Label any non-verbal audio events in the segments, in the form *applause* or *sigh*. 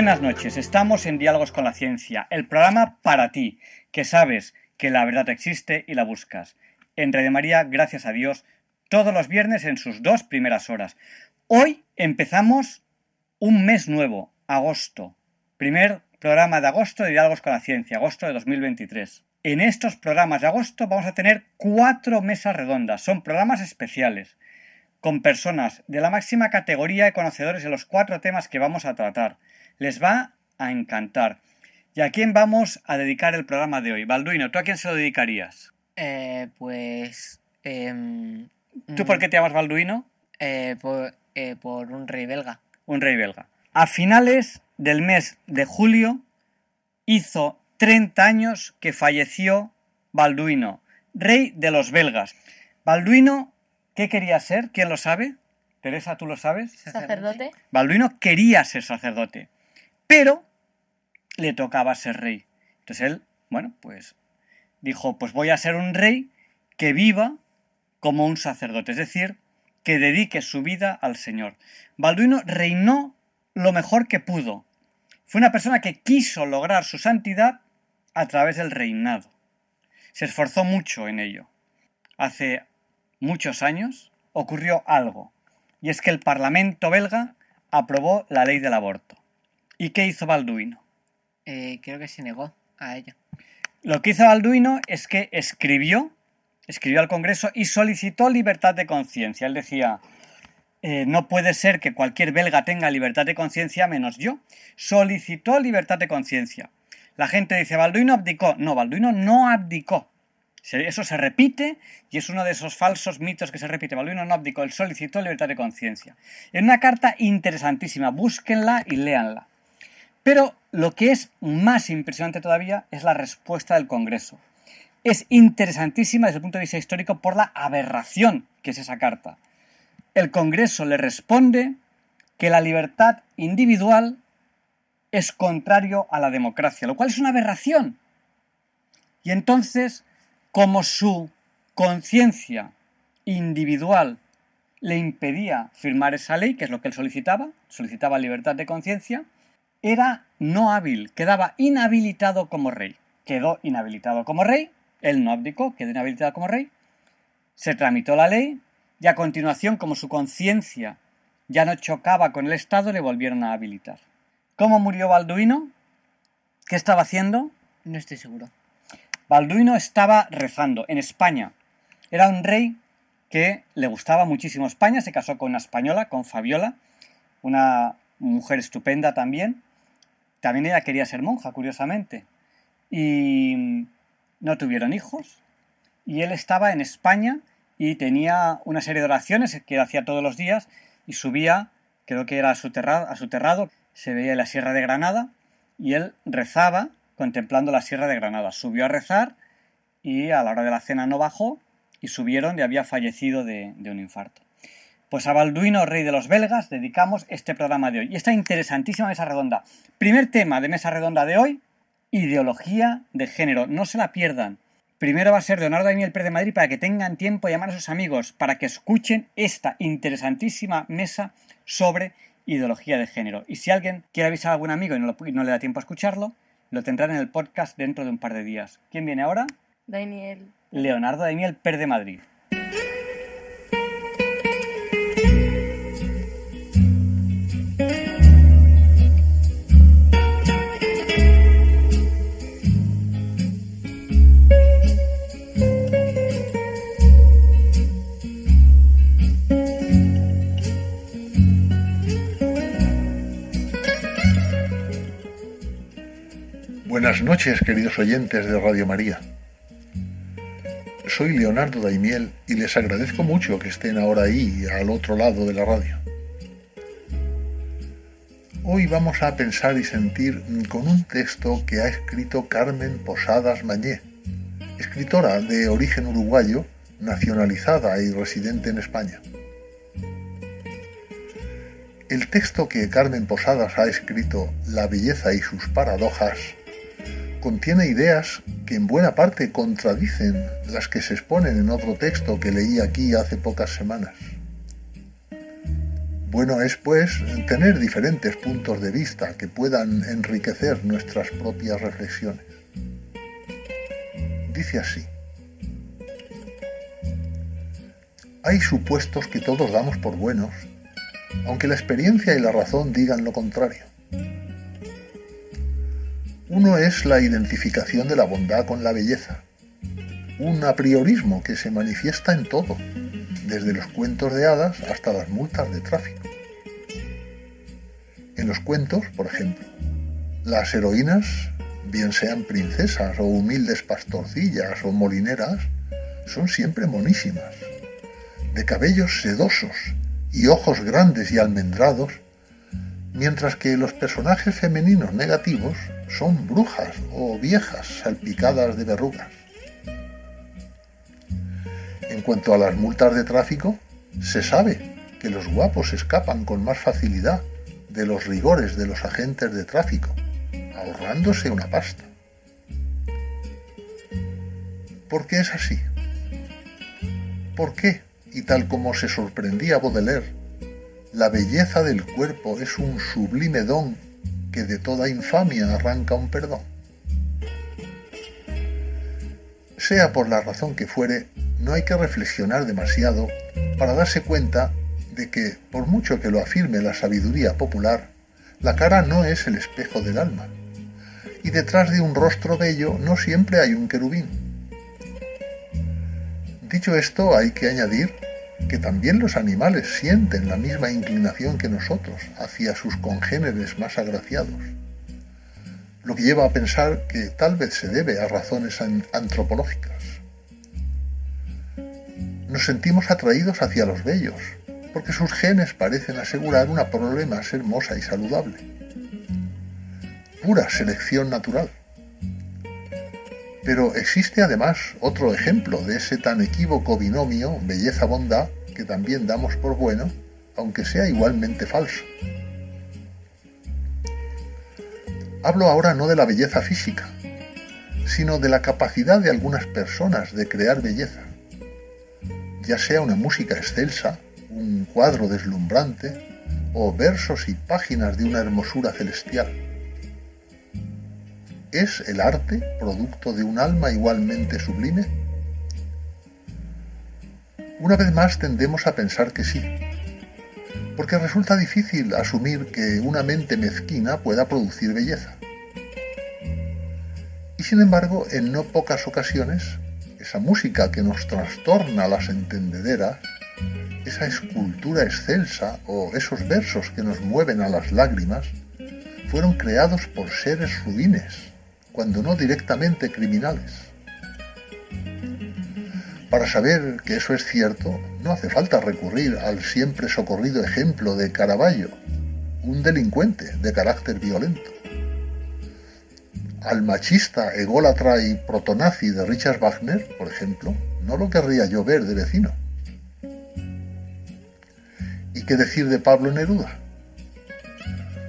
Buenas noches, estamos en Diálogos con la Ciencia, el programa para ti, que sabes que la verdad existe y la buscas. En Radio María, gracias a Dios, todos los viernes en sus dos primeras horas. Hoy empezamos un mes nuevo, agosto. Primer programa de agosto de Diálogos con la Ciencia, agosto de 2023. En estos programas de agosto vamos a tener cuatro mesas redondas. Son programas especiales, con personas de la máxima categoría y conocedores de los cuatro temas que vamos a tratar les va a encantar. ¿Y a quién vamos a dedicar el programa de hoy? Balduino, ¿tú a quién se lo dedicarías? Eh, pues... em, ¿Tú por qué te llamas Balduino? eh, por, eh, por un rey belga. Un rey belga. A finales del mes de julio hizo 30 años que falleció Balduino, rey de los belgas. Balduino, ¿qué quería ser? ¿Quién lo sabe? Teresa, ¿tú lo sabes? sacerdote. Balduino quería ser sacerdote, pero le tocaba ser rey. Entonces él, bueno, pues dijo, pues voy a ser un rey que viva como un sacerdote, es decir, que dedique su vida al Señor. Balduino reinó lo mejor que pudo. Fue una persona que quiso lograr su santidad a través del reinado. Se esforzó mucho en ello. Hace muchos años ocurrió algo, y es que el Parlamento belga aprobó la ley del aborto. ¿Y qué hizo Balduino? Eh, creo que se negó a ella. Lo que hizo Balduino es que escribió, escribió al Congreso y solicitó libertad de conciencia. Él decía, eh, no puede ser que cualquier belga tenga libertad de conciencia menos yo. Solicitó libertad de conciencia. La gente dice, Balduino abdicó. No, Balduino no abdicó. Eso se repite y es uno de esos falsos mitos que se repite. Balduino no abdicó, él solicitó libertad de conciencia. En una carta interesantísima, búsquenla y léanla. Pero lo que es más impresionante todavía es la respuesta del Congreso. Es interesantísima desde el punto de vista histórico por la aberración que es esa carta. El Congreso le responde que la libertad individual es contrario a la democracia, lo cual es una aberración. Y entonces, como su conciencia individual le impedía firmar esa ley, que es lo que él solicitaba, solicitaba libertad de conciencia, era no hábil, quedaba inhabilitado como rey. Quedó inhabilitado como rey, él no abdicó, quedó inhabilitado como rey, se tramitó la ley y a continuación, como su conciencia ya no chocaba con el Estado, le volvieron a habilitar. ¿Cómo murió Balduino? ¿Qué estaba haciendo? No estoy seguro. Balduino estaba rezando en España. Era un rey que le gustaba muchísimo España, se casó con una española, con Fabiola, una mujer estupenda también. También ella quería ser monja, curiosamente. Y no tuvieron hijos. Y él estaba en España y tenía una serie de oraciones que hacía todos los días y subía, creo que era a su, terrado, se veía la Sierra de Granada y él rezaba contemplando la Sierra de Granada. Subió a rezar y a la hora de la cena no bajó y subieron y había fallecido de, de un infarto. Pues a Balduino, rey de los belgas, dedicamos este programa de hoy. Y esta interesantísima mesa redonda. Primer tema de mesa redonda de hoy, ideología de género. No se la pierdan. Primero va a ser Leonardo Daimiel Pérez de Madrid para que tengan tiempo de llamar a sus amigos, para que escuchen esta interesantísima mesa sobre ideología de género. Y si alguien quiere avisar a algún amigo y no, lo- y no le da tiempo a escucharlo, lo tendrán en el podcast dentro de un par de días. ¿Quién viene ahora? Daniel. Leonardo Daimiel Pérez de Madrid. Buenas noches, queridos oyentes de Radio María. Soy Leonardo Daimiel y les agradezco mucho que estén ahora ahí, al otro lado de la radio. Hoy vamos a pensar y sentir con un texto que ha escrito Carmen Posadas Mañé, escritora de origen uruguayo, nacionalizada y residente en España. El texto que Carmen Posadas ha escrito, La belleza y sus paradojas, contiene ideas que en buena parte contradicen las que se exponen en otro texto que leí aquí hace pocas semanas. Bueno es, pues, tener diferentes puntos de vista que puedan enriquecer nuestras propias reflexiones. Dice así. Hay supuestos que todos damos por buenos, aunque la experiencia y la razón digan lo contrario. Uno es la identificación de la bondad con la belleza, un apriorismo que se manifiesta en todo, desde los cuentos de hadas hasta las multas de tráfico. En los cuentos, por ejemplo, las heroínas, bien sean princesas o humildes pastorcillas o molineras, son siempre monísimas, de cabellos sedosos y ojos grandes y almendrados, mientras que los personajes femeninos negativos son brujas o viejas salpicadas de verrugas. En cuanto a las multas de tráfico, se sabe que los guapos escapan con más facilidad de los rigores de los agentes de tráfico, ahorrándose una pasta. ¿Por qué es así? ¿Por qué, y tal como se sorprendía Baudelaire, la belleza del cuerpo es un sublime don que de toda infamia arranca un perdón? Sea por la razón que fuere, no hay que reflexionar demasiado para darse cuenta de que, por mucho que lo afirme la sabiduría popular, la cara no es el espejo del alma, y detrás de un rostro bello no siempre hay un querubín. Dicho esto, hay que añadir que también los animales sienten la misma inclinación que nosotros hacia sus congéneres más agraciados, lo que lleva a pensar que tal vez se debe a razones antropológicas. Nos sentimos atraídos hacia los bellos, porque sus genes parecen asegurar una prole más hermosa y saludable. Pura selección natural. Pero existe además otro ejemplo de ese tan equívoco binomio belleza-bondad que también damos por bueno, aunque sea igualmente falso. Hablo ahora no de la belleza física, sino de la capacidad de algunas personas de crear belleza, ya sea una música excelsa, un cuadro deslumbrante o versos y páginas de una hermosura celestial. ¿Es el arte producto de un alma igualmente sublime? Una vez más tendemos a pensar que sí, porque resulta difícil asumir que una mente mezquina pueda producir belleza. Y sin embargo, en no pocas ocasiones, esa música que nos trastorna las entendederas, esa escultura excelsa o esos versos que nos mueven a las lágrimas, fueron creados por seres ruines, cuando no directamente criminales. Para saber que eso es cierto, no hace falta recurrir al siempre socorrido ejemplo de Caravaggio, un delincuente de carácter violento. Al machista, ególatra y protonazi de Richard Wagner, por ejemplo, no lo querría yo ver de vecino. ¿Y qué decir de Pablo Neruda?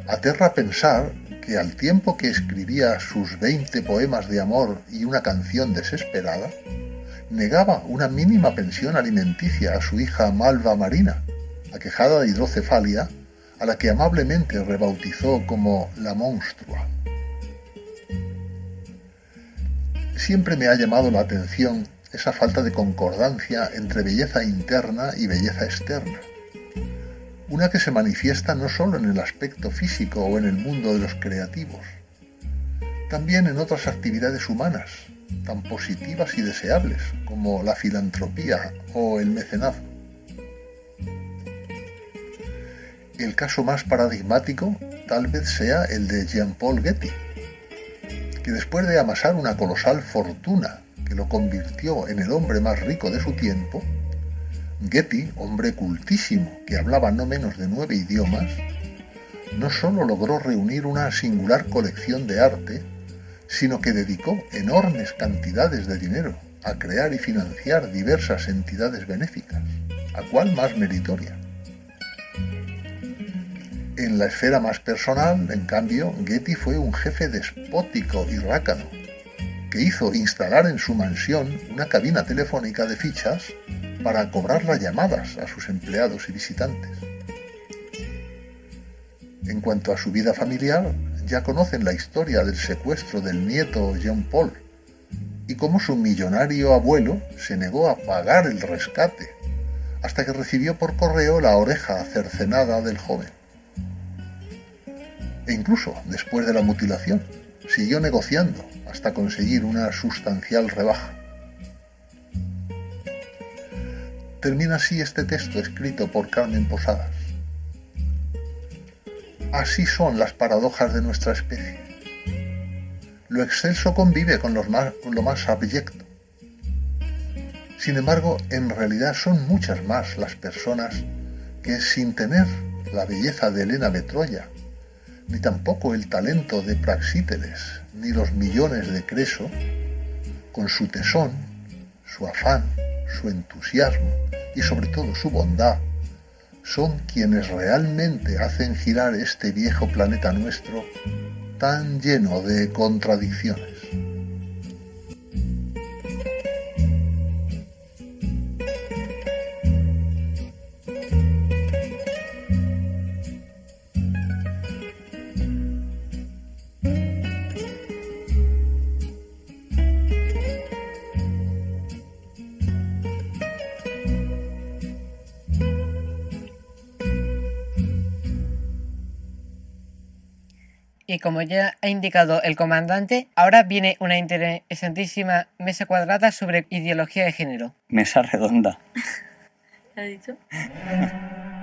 Aterra pensar que al tiempo que escribía sus 20 poemas de amor y una canción desesperada, negaba una mínima pensión alimenticia a su hija Malva Marina, aquejada de hidrocefalia, a la que amablemente rebautizó como la monstrua. Siempre me ha llamado la atención esa falta de concordancia entre belleza interna y belleza externa una que se manifiesta no solo en el aspecto físico o en el mundo de los creativos, también en otras actividades humanas, tan positivas y deseables como la filantropía o el mecenazgo. El caso más paradigmático tal vez sea el de Jean-Paul Getty, que después de amasar una colosal fortuna que lo convirtió en el hombre más rico de su tiempo, Getty, hombre cultísimo que hablaba no menos de nueve idiomas, no sólo logró reunir una singular colección de arte, sino que dedicó enormes cantidades de dinero a crear y financiar diversas entidades benéficas, a cuál más meritoria. En la esfera más personal, en cambio, Getty fue un jefe despótico y rácano, que hizo instalar en su mansión una cabina telefónica de fichas para cobrar las llamadas a sus empleados y visitantes. En cuanto a su vida familiar, ya conocen la historia del secuestro del nieto Jean Paul y cómo su millonario abuelo se negó a pagar el rescate hasta que recibió por correo la oreja cercenada del joven. E incluso después de la mutilación, siguió negociando hasta conseguir una sustancial rebaja. Termina así este texto escrito por Carmen Posadas. Así son las paradojas de nuestra especie. Lo excelso convive con, lo más abyecto. Sin embargo, en realidad son muchas más las personas que sin tener la belleza de Elena de Troya, ni tampoco el talento de Praxíteles, ni los millones de Creso, con su tesón, su afán, su entusiasmo y sobre todo su bondad, son quienes realmente hacen girar este viejo planeta nuestro tan lleno de contradicciones. Y como ya ha indicado el comandante, ahora viene una interesantísima mesa cuadrada sobre ideología de género. Mesa redonda. *laughs* ¿Has dicho? *laughs*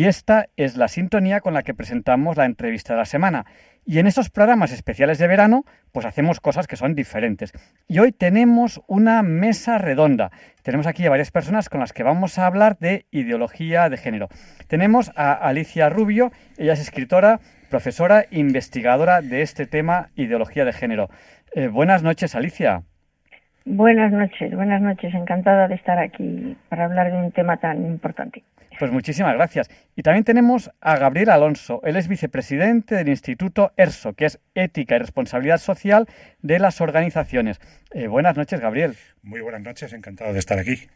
Y esta es la sintonía con la que presentamos la entrevista de la semana. Y en estos programas especiales de verano, pues hacemos cosas que son diferentes. Y hoy tenemos una mesa redonda. Tenemos aquí a varias personas con las que vamos a hablar de ideología de género. Tenemos a Alicia Rubio, ella es escritora, profesora, investigadora de este tema, ideología de género. Eh, buenas noches, Alicia. Buenas noches, buenas noches. Encantada de estar aquí para hablar de un tema tan importante. Pues muchísimas gracias. Y también tenemos a Gabriel Alonso. Él es vicepresidente del Instituto ERSO, que es Ética y Responsabilidad Social de las Organizaciones. Eh, buenas noches, Gabriel. Muy buenas noches, encantado de estar aquí.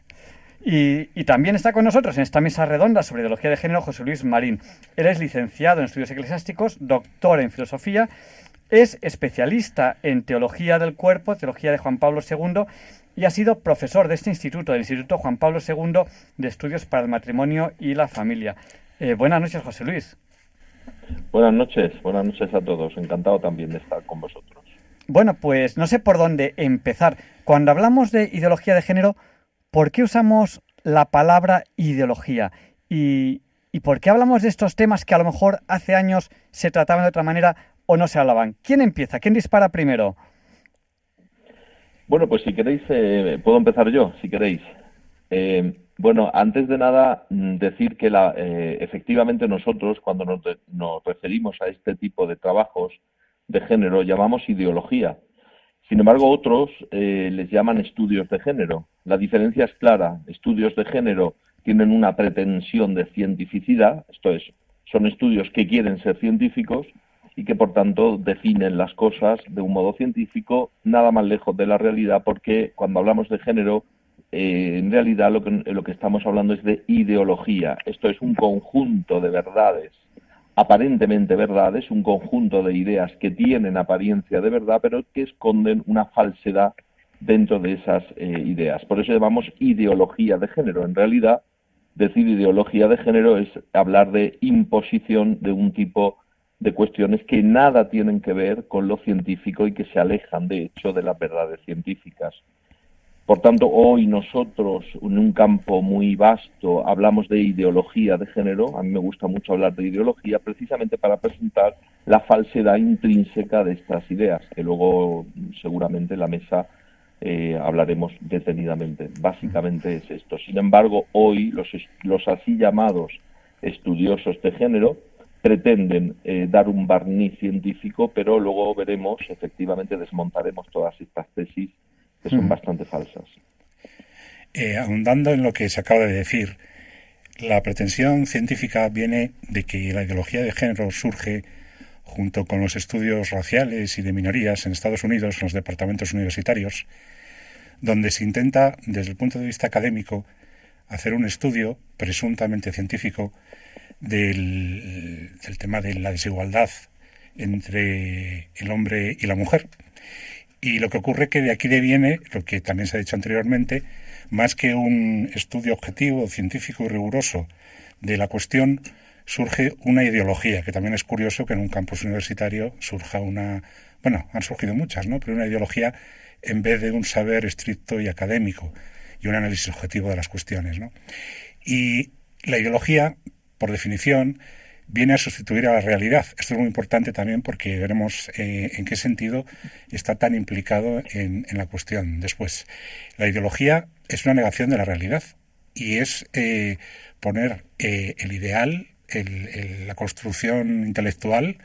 Y, y, también está con nosotros en esta mesa redonda sobre ideología de género José Luis Marín. Él es licenciado en estudios eclesiásticos, doctor en filosofía, es especialista en teología del cuerpo, teología de Juan Pablo II y ha sido profesor de este instituto, del Instituto Juan Pablo II de Estudios para el Matrimonio y la Familia. Eh, buenas noches, José Luis. Buenas noches, buenas noches a todos. Encantado también de estar con vosotros. Bueno, pues no sé por dónde empezar. Cuando hablamos de ideología de género, ¿por qué usamos la palabra ideología? ¿Y, y por qué hablamos de estos temas que a lo mejor hace años se trataban de otra manera o no se hablaban? ¿Quién empieza? ¿Quién dispara primero? Bueno, pues si queréis, eh, puedo empezar yo, si queréis. Eh, bueno, antes de nada, mm, decir que la, eh, efectivamente nosotros, cuando nos, nos, referimos a este tipo de trabajos de género, llamamos ideología. Sin embargo, otros les llaman estudios de género. La diferencia es clara. Estudios de género tienen una pretensión de cientificidad, esto es, son estudios que quieren ser científicos, y que por tanto definen las cosas de un modo científico, nada más lejos de la realidad, porque cuando hablamos de género, eh, en realidad lo que, lo que estamos hablando es de ideología. Esto es un conjunto de verdades aparentemente verdades, un conjunto de ideas que tienen apariencia de verdad, pero que esconden una falsedad dentro de esas eh, ideas. Por eso llamamos ideología de género. En realidad, decir ideología de género es hablar de imposición de un tipo de cuestiones que nada tienen que ver con lo científico y que se alejan, de hecho, de las verdades científicas. Por tanto, hoy nosotros, en un campo muy vasto, hablamos de ideología de género. A mí me gusta mucho hablar de ideología precisamente para presentar la falsedad intrínseca de estas ideas, que luego seguramente en la mesa eh, hablaremos detenidamente. Básicamente es esto. Sin embargo, hoy los, los así llamados estudiosos de género pretenden eh, dar un barniz científico, pero luego veremos, efectivamente, desmontaremos todas estas tesis que son bastante falsas. Eh, ahondando en lo que se acaba de decir, la pretensión científica viene de que la ideología de género surge junto con los estudios raciales y de minorías en Estados Unidos, en los departamentos universitarios, donde se intenta, desde el punto de vista académico, hacer un estudio presuntamente científico del, del tema de la desigualdad entre el hombre y la mujer. Y lo que ocurre que de aquí deviene, lo que también se ha dicho anteriormente, más que un estudio objetivo, científico y riguroso de la cuestión, surge una ideología, que también es curioso que en un campus universitario surja una, bueno, han surgido muchas, ¿no? Pero una ideología en vez de un saber estricto y académico y un análisis objetivo de las cuestiones, ¿no? Y la ideología, por definición, viene a sustituir a la realidad. Esto es muy importante también porque veremos eh, en qué sentido está tan implicado en, la cuestión después. La ideología es una negación de la realidad y es eh, poner eh, el ideal, la construcción intelectual,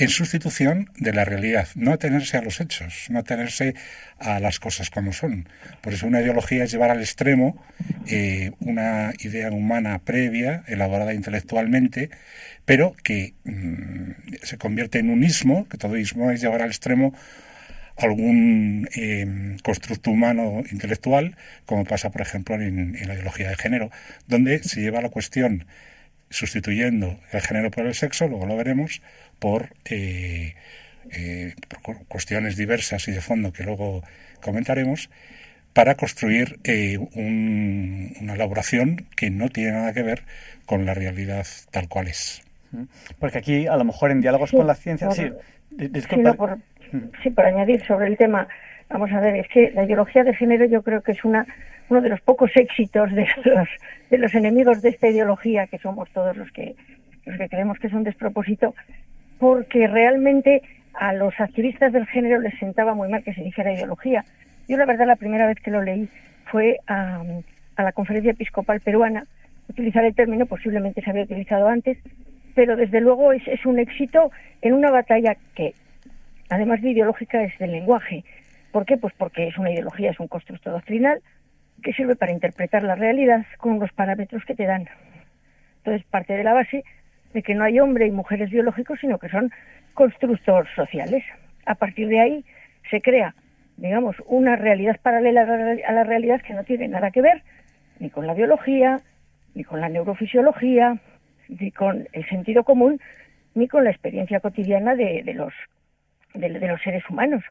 en sustitución de la realidad, no atenerse a los hechos, no atenerse a las cosas como son. Por eso una ideología es llevar al extremo eh, una idea humana previa, elaborada intelectualmente, pero que mm, se convierte en un ismo, que todo ismo es llevar al extremo algún eh, constructo humano intelectual, como pasa, por ejemplo, en, en la ideología de género, donde se lleva la cuestión sustituyendo el género por el sexo, luego lo veremos, por, eh, eh, cuestiones diversas y de fondo que luego comentaremos, para construir eh, una elaboración que no tiene nada que ver con la realidad tal cual es. Porque aquí, a lo mejor, en diálogos con la ciencia... sí, por, sí, por añadir sobre el tema, vamos a ver, es que la ideología de género yo creo que es una uno de los pocos éxitos de los, de los enemigos de esta ideología, que somos todos los que, los que creemos que es un despropósito, porque realmente a los activistas del género les sentaba muy mal que se dijera ideología. Yo la verdad la primera vez que lo leí fue a, la conferencia episcopal peruana. Utilizar el término posiblemente se había utilizado antes, pero desde luego es, es un éxito en una batalla que, además de ideológica, es del lenguaje. ¿Por qué? Pues porque es una ideología, es un constructo doctrinal, que sirve para interpretar la realidad con los parámetros que te dan. Entonces, parte de la base de que no hay hombre y mujeres biológicos, sino que son constructores sociales. A partir de ahí se crea, digamos, una realidad paralela a la realidad que no tiene nada que ver ni con la biología, ni con la neurofisiología, ni con el sentido común, ni con la experiencia cotidiana de, los, de los seres humanos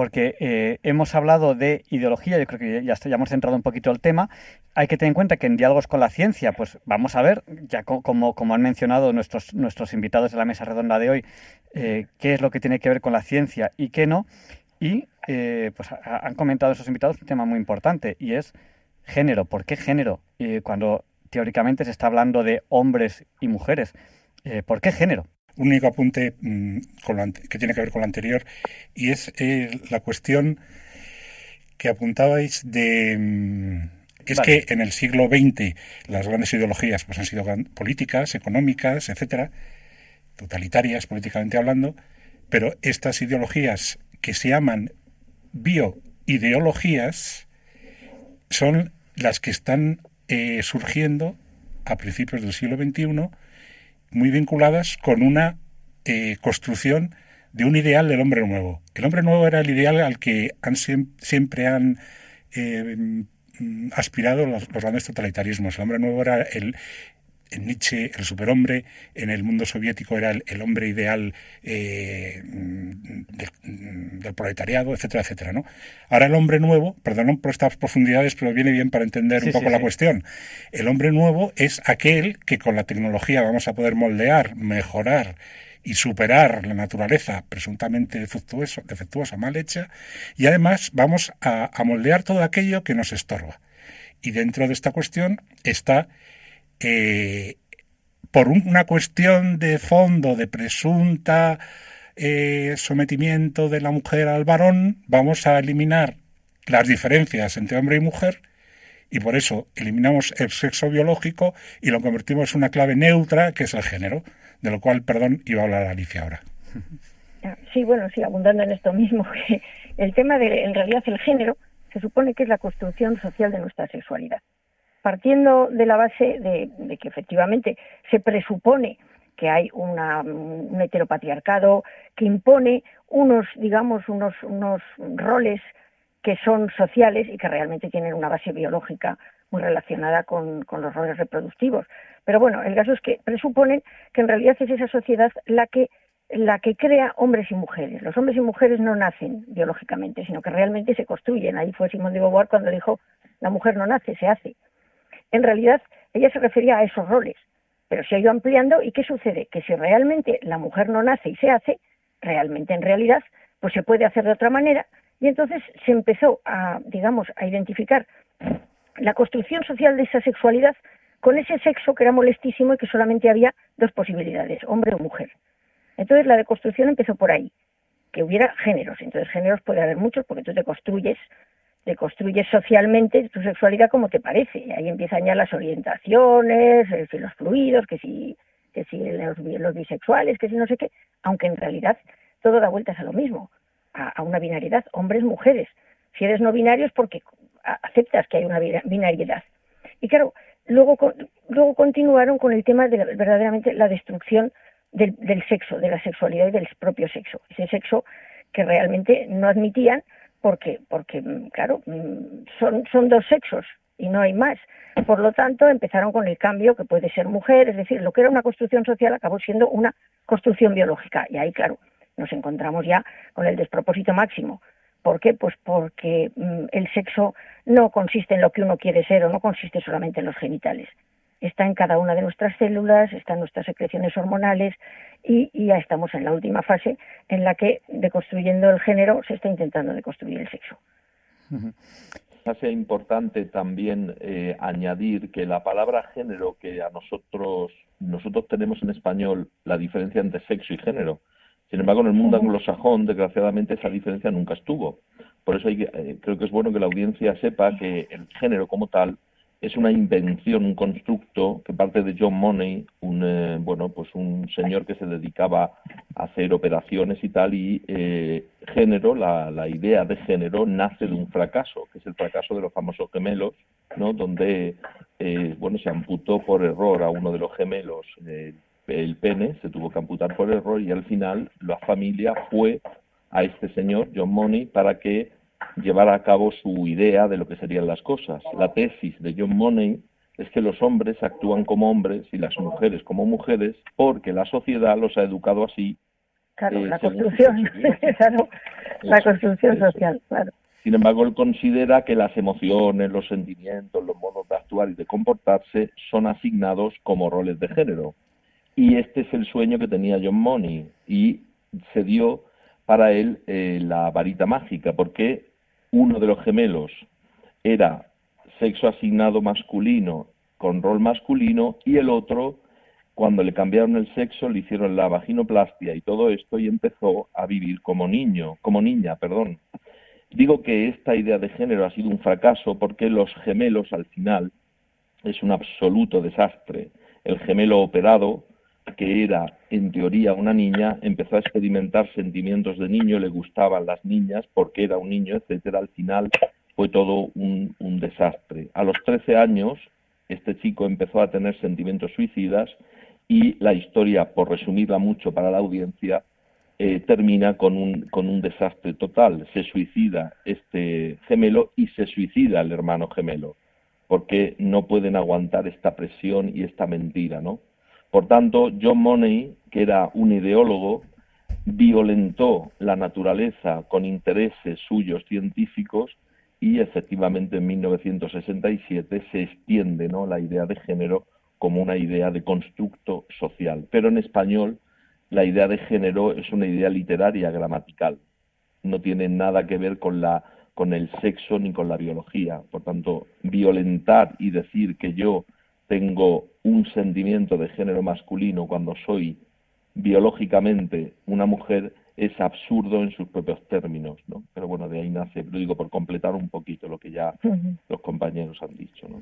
porque eh, hemos hablado de ideología, yo creo que ya, hemos centrado un poquito el tema. Hay que tener en cuenta que en diálogos con la ciencia, pues vamos a ver, ya como, han mencionado nuestros, nuestros invitados de la mesa redonda de hoy, eh, qué es lo que tiene que ver con la ciencia y qué no. Y eh, pues han comentado esos invitados un tema muy importante y es género. ¿Por qué género? cuando teóricamente se está hablando de hombres y mujeres. ¿Por qué género? Un único apunte mm, que tiene que ver con lo anterior y es eh, la cuestión que apuntabais de... Mm, es que en el siglo XX las grandes ideologías pues, han sido políticas, económicas, etcétera, totalitarias políticamente hablando, pero estas ideologías que se llaman bioideologías son las que están eh, surgiendo a principios del siglo XXI muy vinculadas con una eh, construcción de un ideal del hombre nuevo. El hombre nuevo era el ideal al que han, siempre han eh, aspirado los, grandes totalitarismos. El hombre nuevo era el, en Nietzsche el superhombre, en el mundo soviético era el, hombre ideal eh, del proletariado, etcétera, etcétera. ¿no? Ahora el hombre nuevo, perdón por estas profundidades, pero viene bien para entender un poco la cuestión. El hombre nuevo es aquel que con la tecnología vamos a poder moldear, mejorar y superar la naturaleza presuntamente defectuosa, defectuosa mal hecha, y además vamos a, moldear todo aquello que nos estorba. Y dentro de esta cuestión está, eh, por una cuestión de fondo, de presunta eh, sometimiento de la mujer al varón, vamos a eliminar las diferencias entre hombre y mujer y por eso eliminamos el sexo biológico y lo convertimos en una clave neutra que es el género de lo cual, perdón, iba a hablar Alicia ahora. Sí, bueno, sí, abundando en esto mismo, *laughs* el tema de, en realidad, el género se supone que es la construcción social de nuestra sexualidad. Partiendo de la base de, que efectivamente se presupone que hay una, un heteropatriarcado que impone unos, digamos, unos, unos roles que son sociales y que realmente tienen una base biológica muy relacionada con, los roles reproductivos. Pero bueno, el caso es que presuponen que en realidad es esa sociedad la que la que crea hombres y mujeres. Los hombres y mujeres no nacen biológicamente, sino que realmente se construyen. Ahí fue Simón de Beauvoir cuando dijo, la mujer no nace, se hace. En realidad, ella se refería a esos roles, pero se ha ido ampliando y ¿qué sucede? Que si realmente la mujer no nace y se hace, realmente en realidad, pues se puede hacer de otra manera y entonces se empezó a, digamos, a identificar la construcción social de esa sexualidad con ese sexo que era molestísimo y que solamente había dos posibilidades, hombre o mujer. Entonces la deconstrucción empezó por ahí, que hubiera géneros. Entonces géneros puede haber muchos porque tú te construyes, te construyes socialmente tu sexualidad como te parece. Y ahí empiezan ya las orientaciones, los fluidos, que si, que si los, los, bisexuales, que si no sé qué, aunque en realidad todo da vueltas a lo mismo, a, una binariedad, hombres-mujeres. Si eres no binario es porque aceptas que hay una binariedad. Y claro, luego, luego continuaron con el tema de verdaderamente la destrucción del, sexo, de la sexualidad y del propio sexo. Ese sexo que realmente no admitían porque, porque mm, claro, mm, son, son dos sexos y no hay más. Por lo tanto, empezaron con el cambio que puede ser mujer, es decir, lo que era una construcción social acabó siendo una construcción biológica. Y ahí, claro, nos encontramos ya con el despropósito máximo. ¿Por qué? Pues porque mm, el sexo no consiste en lo que uno quiere ser o no consiste solamente en los genitales. Está en cada una de nuestras células, está en nuestras secreciones hormonales y, ya estamos en la última fase en la que, deconstruyendo el género, se está intentando deconstruir el sexo. Es importante también eh, añadir que la palabra género, que a nosotros, nosotros tenemos en español la diferencia entre sexo y género, sin embargo, en el mundo anglosajón, desgraciadamente, esa diferencia nunca estuvo. Por eso eh, creo que es bueno que la audiencia sepa que el género como tal es una invención, un constructo que parte de John Money, un eh, bueno, pues un señor que se dedicaba a hacer operaciones y tal, y eh, género, la, idea de género nace de un fracaso, que es el fracaso de los famosos gemelos, ¿no? Donde bueno se amputó por error a uno de los gemelos el pene, se tuvo que amputar por error y al final la familia fue a este señor, John Money, para que llevara a cabo su idea de lo que serían las cosas. La tesis de John Money es que los hombres actúan como hombres y las mujeres como mujeres porque la sociedad los ha educado así. Claro, eh, la construcción, *laughs* la construcción social, claro. Sin embargo, él considera que las emociones, los sentimientos, los modos de actuar y de comportarse son asignados como roles de género. Y este es el sueño que tenía John Money y se dio para él eh, la varita mágica, porque uno de los gemelos era sexo asignado masculino con rol masculino y el otro, cuando le cambiaron el sexo, le hicieron la vaginoplastia y todo esto y empezó a vivir como niño, como niña, perdón. Digo que esta idea de género ha sido un fracaso porque los gemelos al final es un absoluto desastre. El gemelo operado que era en teoría una niña, empezó a experimentar sentimientos de niño, le gustaban las niñas porque era un niño, etcétera. Al final fue todo un, desastre. A los 13 años, este chico empezó a tener sentimientos suicidas y la historia, por resumirla mucho para la audiencia, eh, termina con un, con un desastre total. Se suicida este gemelo y se suicida el hermano gemelo. porque no pueden aguantar esta presión y esta mentira, ¿no? Por tanto, John Money, que era un ideólogo, violentó la naturaleza con intereses suyos científicos y efectivamente en 1967 se extiende ¿no? la idea de género como una idea de constructo social. Pero en español la idea de género es una idea literaria, gramatical. No tiene nada que ver con, la, con el sexo ni con la biología. Por tanto, violentar y decir que yo tengo un sentimiento de género masculino cuando soy biológicamente una mujer es absurdo en sus propios términos, ¿no? Pero bueno, de ahí nace, lo digo por completar un poquito lo que ya los compañeros han dicho, ¿no?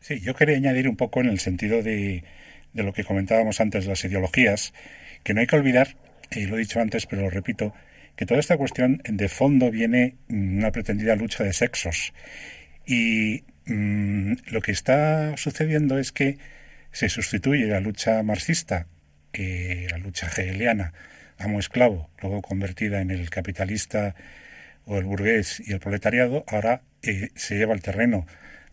Sí, yo quería añadir un poco en el sentido de, de lo que comentábamos antes, las ideologías, que no hay que olvidar, y lo he dicho antes, pero lo repito, que toda esta cuestión de fondo viene una pretendida lucha de sexos. Y mm, lo que está sucediendo es que se sustituye la lucha marxista, eh, la lucha hegeliana, amo-esclavo, luego convertida en el capitalista o el burgués y el proletariado, ahora eh, se lleva al terreno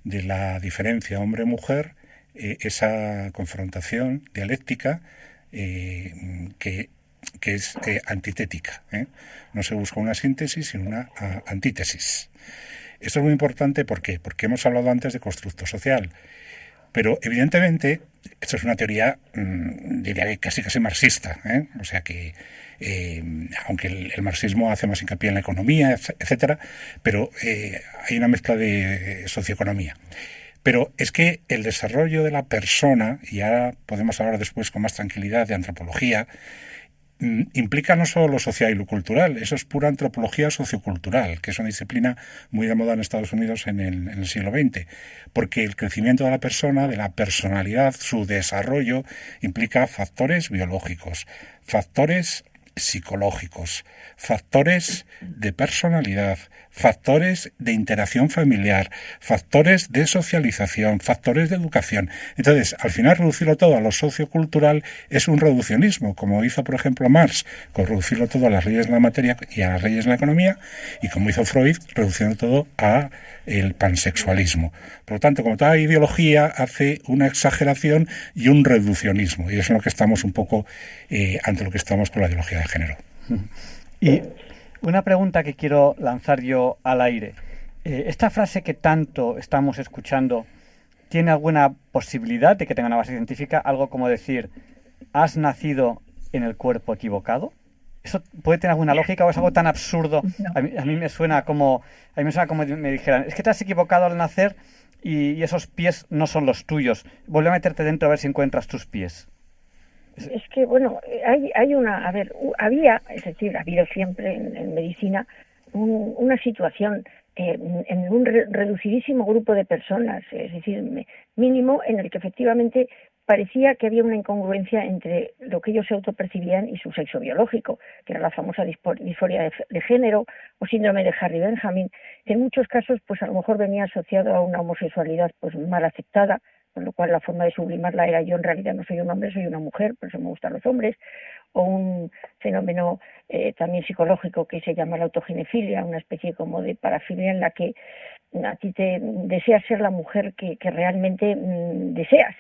de la diferencia hombre-mujer, eh, esa confrontación dialéctica que, que, es antitética. No se busca una síntesis, sino una antítesis. Esto es muy importante ¿por porque hemos hablado antes de constructo social. Pero evidentemente, esto es una teoría, mm, diría que casi casi marxista. ¿eh? O sea que, eh, aunque el, marxismo hace más hincapié en la economía, etcétera, pero eh, hay una mezcla de socioeconomía. Pero es que el desarrollo de la persona, y ahora podemos hablar después con más tranquilidad de antropología, implica no solo lo social y lo cultural, eso es pura antropología sociocultural, que es una disciplina muy de moda en Estados Unidos en el, en el, siglo XX, porque el crecimiento de la persona, de la personalidad, su desarrollo, implica factores biológicos, factores psicológicos, factores de personalidad, factores de interacción familiar, factores de socialización, factores de educación. Entonces, al final reducirlo todo a lo sociocultural es un reduccionismo, como hizo, por ejemplo, Marx, con reducirlo todo a las leyes de la materia y a las leyes de la economía, y como hizo Freud, reduciendo todo a el pansexualismo. Por lo tanto, como toda ideología hace una exageración y un reduccionismo, y es lo que estamos un poco eh, ante lo que estamos con la ideología de género. Una pregunta que quiero lanzar yo al aire. Eh, ¿Esta frase que tanto estamos escuchando tiene alguna posibilidad de que tenga una base científica? Algo como decir, has nacido en el cuerpo equivocado. ¿Eso puede tener alguna lógica o es algo tan absurdo? A, mí, me suena como a mí me suena como me dijeran, es que te has equivocado al nacer y, y esos pies no son los tuyos. Vuelve a meterte dentro a ver si encuentras tus pies. Es que, bueno, hay, hay una, a ver, había, es decir, ha habido siempre en, medicina una situación eh, en un reducidísimo grupo de personas, es decir, mínimo, en el que efectivamente parecía que había una incongruencia entre lo que ellos se autopercibían y su sexo biológico, que era la famosa disforia de, de, género o síndrome de Harry Benjamin, que en muchos casos, pues a lo mejor venía asociado a una homosexualidad pues mal aceptada, con lo cual la forma de sublimarla era yo en realidad no soy un hombre, soy una mujer, por eso me gustan los hombres, o un fenómeno eh, también psicológico que se llama la autogenefilia, una especie como de parafilia en la que a ti te deseas ser la mujer que, realmente mm, deseas.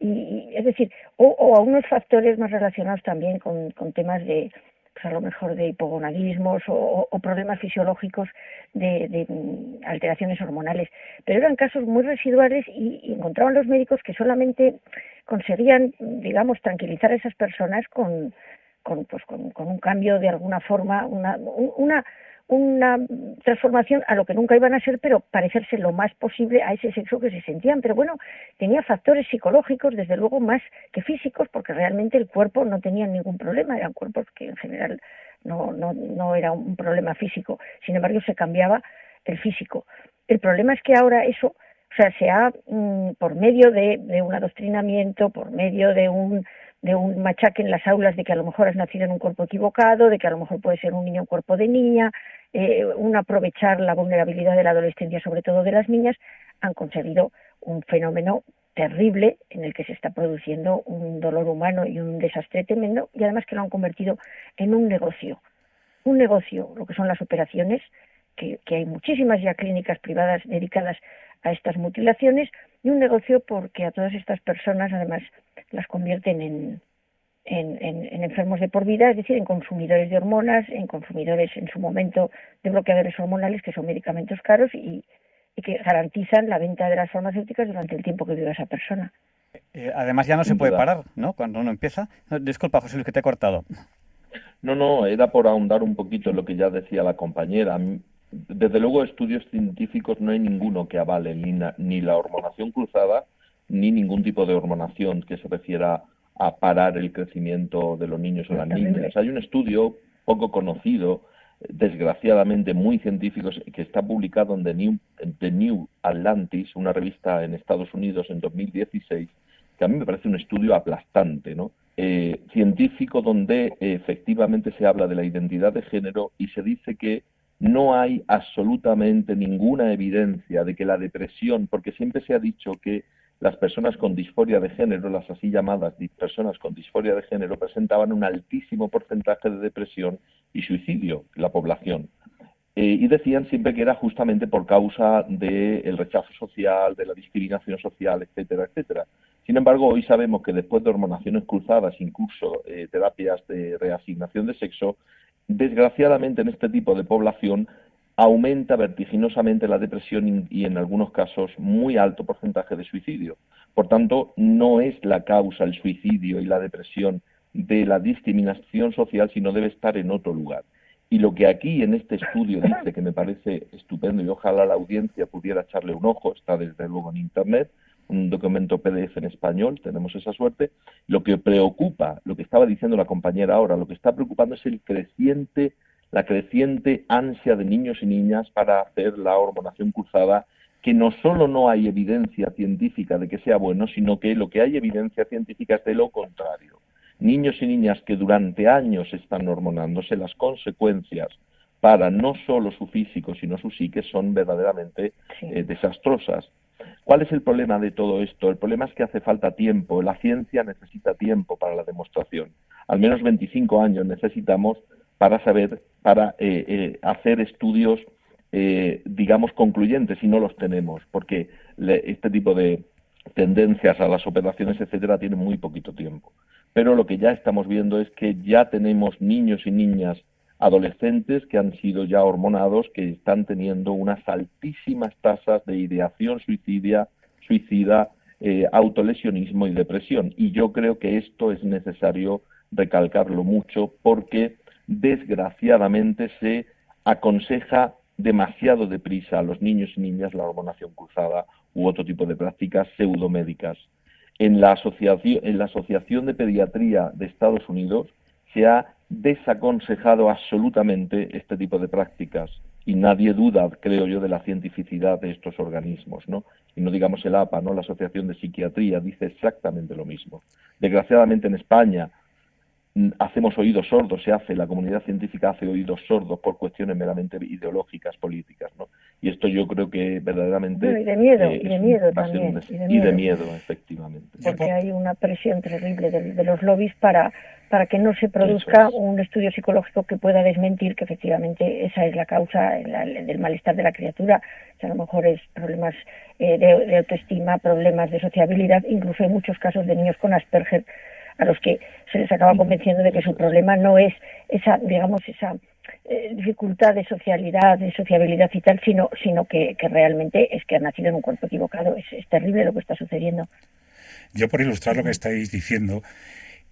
Y, es decir, o, a unos factores más relacionados también con temas de, pues, a lo mejor de hipogonadismos o, problemas fisiológicos de, mm, alteraciones hormonales, pero eran casos muy residuales y, encontraban los médicos que solamente conseguían, digamos, tranquilizar a esas personas con, con, pues, con, un cambio de alguna forma, una, una una transformación a lo que nunca iban a ser, pero parecerse lo más posible a ese sexo que se sentían. Pero bueno, tenía factores psicológicos, desde luego, más que físicos, porque realmente el cuerpo no tenía ningún problema, eran cuerpos que en general no, no, no era un problema físico. Sin embargo, se cambiaba el físico. El problema es que ahora eso, o sea, se ha, mm, por medio de, de un adoctrinamiento, por medio de un de un machaque en las aulas de que a lo mejor has nacido en un cuerpo equivocado, de que a lo mejor puede ser un niño en cuerpo de niña, eh, un aprovechar la vulnerabilidad de la adolescencia, sobre todo de las niñas, han conseguido un fenómeno terrible en el que se está produciendo un dolor humano y un desastre tremendo y además que lo han convertido en un negocio. Un negocio, lo que son las operaciones, que, que hay muchísimas ya clínicas privadas dedicadas a estas mutilaciones y un negocio porque a todas estas personas además las convierten en, en, enfermos de por vida, es decir, en consumidores de hormonas, en consumidores en su momento de bloqueadores hormonales, que son medicamentos caros y, que garantizan la venta de las farmacéuticas durante el tiempo que vive esa persona. Eh, además ya no se puede parar, ¿no? Cuando uno empieza. disculpa, José Luis, que te he cortado. No, no, era por ahondar un poquito en lo que ya decía la compañera. Desde luego, estudios científicos no hay ninguno que avale ni, ni la hormonación cruzada ni ningún tipo de hormonación que se refiera a parar el crecimiento de los niños o las niñas. Hay un estudio poco conocido, desgraciadamente muy científico, que está publicado en The New, The New Atlantis, una revista en Estados Unidos en 2016, que a mí me parece un estudio aplastante, ¿no? Eh, científico donde efectivamente se habla de la identidad de género y se dice que no hay absolutamente ninguna evidencia de que la depresión, porque siempre se ha dicho que las personas con disforia de género, las así llamadas personas con disforia de género, presentaban un altísimo porcentaje de depresión y suicidio en la población. Eh, y decían siempre que era justamente por causa del rechazo social, de la discriminación social, etcétera, etcétera. Sin embargo, hoy sabemos que después de hormonaciones cruzadas, incluso eh, terapias de reasignación de sexo, desgraciadamente en este tipo de población aumenta vertiginosamente la depresión y en algunos casos muy alto porcentaje de suicidio. Por tanto, no es la causa el suicidio y la depresión de la discriminación social, sino debe estar en otro lugar. Y lo que aquí en este estudio dice, que me parece estupendo y ojalá la audiencia pudiera echarle un ojo, está desde luego en Internet, un documento PDF en español, tenemos esa suerte, lo que preocupa, lo que estaba diciendo la compañera ahora, lo que está preocupando es el creciente la creciente ansia de niños y niñas para hacer la hormonación cruzada, que no solo no hay evidencia científica de que sea bueno, sino que lo que hay evidencia científica es de lo contrario. Niños y niñas que durante años están hormonándose, las consecuencias para no solo su físico, sino su psique son verdaderamente eh, desastrosas. ¿Cuál es el problema de todo esto? El problema es que hace falta tiempo, la ciencia necesita tiempo para la demostración. Al menos 25 años necesitamos para saber, para eh, eh, hacer estudios, eh, digamos, concluyentes, y no los tenemos, porque este tipo de tendencias a las operaciones, etcétera, tienen muy poquito tiempo. Pero lo que ya estamos viendo es que ya tenemos niños y niñas adolescentes que han sido ya hormonados, que están teniendo unas altísimas tasas de ideación suicidia, suicida, autolesionismo y depresión. Y yo creo que esto es necesario recalcarlo mucho porque desgraciadamente se aconseja demasiado deprisa a los niños y niñas la hormonación cruzada u otro tipo de prácticas pseudomédicas. En la, asociación, en la Asociación de Pediatría de Estados Unidos se ha desaconsejado absolutamente este tipo de prácticas y nadie duda, creo yo, de la cientificidad de estos organismos, ¿no? Y no digamos el APA, ¿no? La Asociación de Psiquiatría dice exactamente lo mismo. Desgraciadamente en España hacemos oídos sordos, se hace, la comunidad científica hace oídos sordos por cuestiones meramente ideológicas, políticas, ¿no? Y esto yo creo que verdaderamente... y de miedo, eh, y de miedo también. Y de miedo. efectivamente. Porque hay una presión terrible de, los lobbies para, para que no se produzca un estudio psicológico que pueda desmentir que efectivamente esa es la causa del malestar de la criatura. O sea, a lo mejor es problemas eh, de, de autoestima, problemas de sociabilidad, incluso hay muchos casos de niños con Asperger a los que se les acaba convenciendo de que su problema no es esa, digamos, esa eh, dificultad de socialidad, de sociabilidad y tal, sino, sino que, realmente es que han nacido en un cuerpo equivocado. Es, terrible lo que está sucediendo. Yo, por ilustrar lo que estáis diciendo,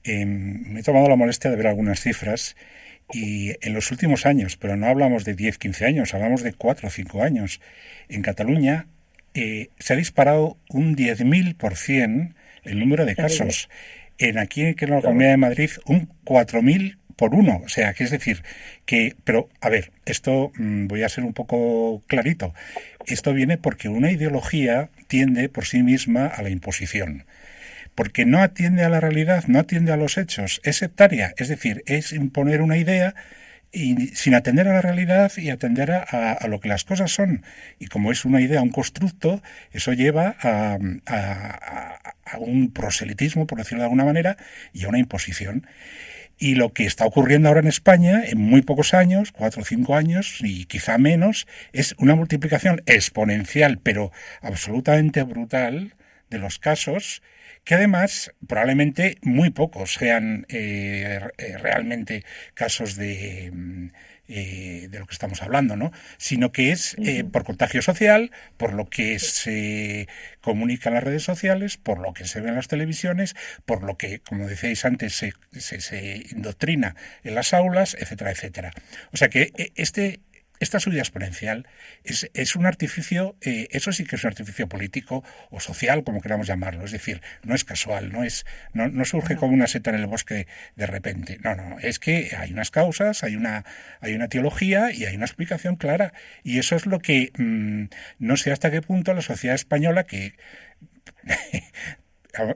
em, me he tomado la molestia de ver algunas cifras y en los últimos años, pero no hablamos de 10, 15 años, hablamos de 4 o 5 años, en Cataluña eh, se ha disparado un 10.000% el número de casos en aquí en la Comunidad de Madrid un 4.000 por uno. O sea, que es decir, que, pero a ver, esto mm, voy a ser un poco clarito. Esto viene porque una ideología tiende por sí misma a la imposición. Porque no atiende a la realidad, no atiende a los hechos, es sectaria, es decir, es imponer una idea y sin atender a la realidad y atender a, lo que las cosas son. Y como es una idea, un constructo, eso lleva a, a, un proselitismo, por decirlo de alguna manera, y a una imposición. Y lo que está ocurriendo ahora en España, en muy pocos años, cuatro o cinco años y quizá menos, es una multiplicación exponencial, pero absolutamente brutal, de los casos que además probablemente muy pocos sean eh, eh, realmente casos de, mm, eh, de lo que estamos hablando, ¿no? Sino que es por contagio social, por lo que se comunica en las redes sociales, por lo que se ve en las televisiones, por lo que, como decíais antes, se, se, se indoctrina en las aulas, etcétera, etcétera. O sea que este esta subida exponencial es, es un artificio, eh, eso sí que es un artificio político o social, como queramos llamarlo. Es decir, no es casual, no, es, no, no surge como una seta en el bosque de repente. No, no, es que hay unas causas, hay una, hay una teología y hay una explicación clara. Y eso es lo que mm, no sé hasta qué punto la sociedad española, que *laughs*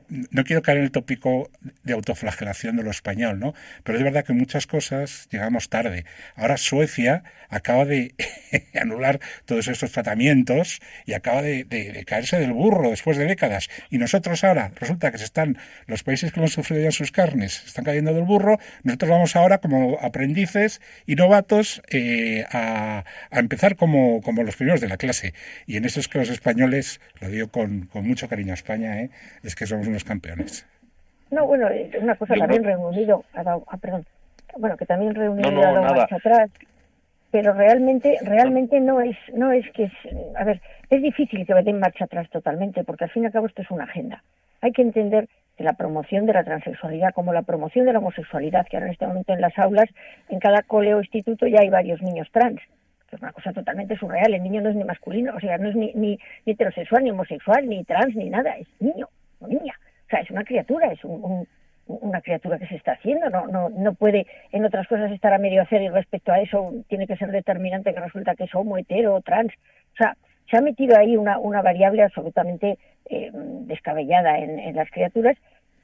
no quiero caer en el tópico de autoflagelación de lo español, ¿no? Pero es verdad que muchas cosas llegamos tarde. Ahora Suecia acaba de *laughs* anular todos estos tratamientos y acaba de, caerse del burro después de décadas. Y nosotros ahora, resulta que se están, los países que lo han sufrido ya sus carnes, están cayendo del burro, nosotros vamos ahora como aprendices y novatos eh, a, empezar como, como los primeros de la clase. Y en eso es que los españoles, lo digo con, con mucho cariño a España, ¿eh? es que somos unos campeones. No, bueno, una cosa también Reino Unido ha dado, ah, perdón, bueno, que también Reino Unido ha dado marcha atrás, pero realmente, realmente no es, no es que, es, a ver, es difícil que den marcha atrás totalmente, porque al fin y al cabo esto es una agenda. Hay que entender que la promoción de la transexualidad como la promoción de la homosexualidad, que ahora en este momento en las aulas, en cada cole o instituto ya hay varios niños trans, que es una cosa totalmente surreal. El niño no es ni masculino, o sea, no es ni, ni, ni heterosexual, ni homosexual, ni trans, ni nada, es niño niña. O sea, es una criatura, es una criatura que se está haciendo, no, no, no puede en otras cosas estar a medio hacer y respecto a eso tiene que ser determinante que resulta que es homo, hetero, trans. O sea, se ha metido ahí una, una variable absolutamente eh, descabellada en, las criaturas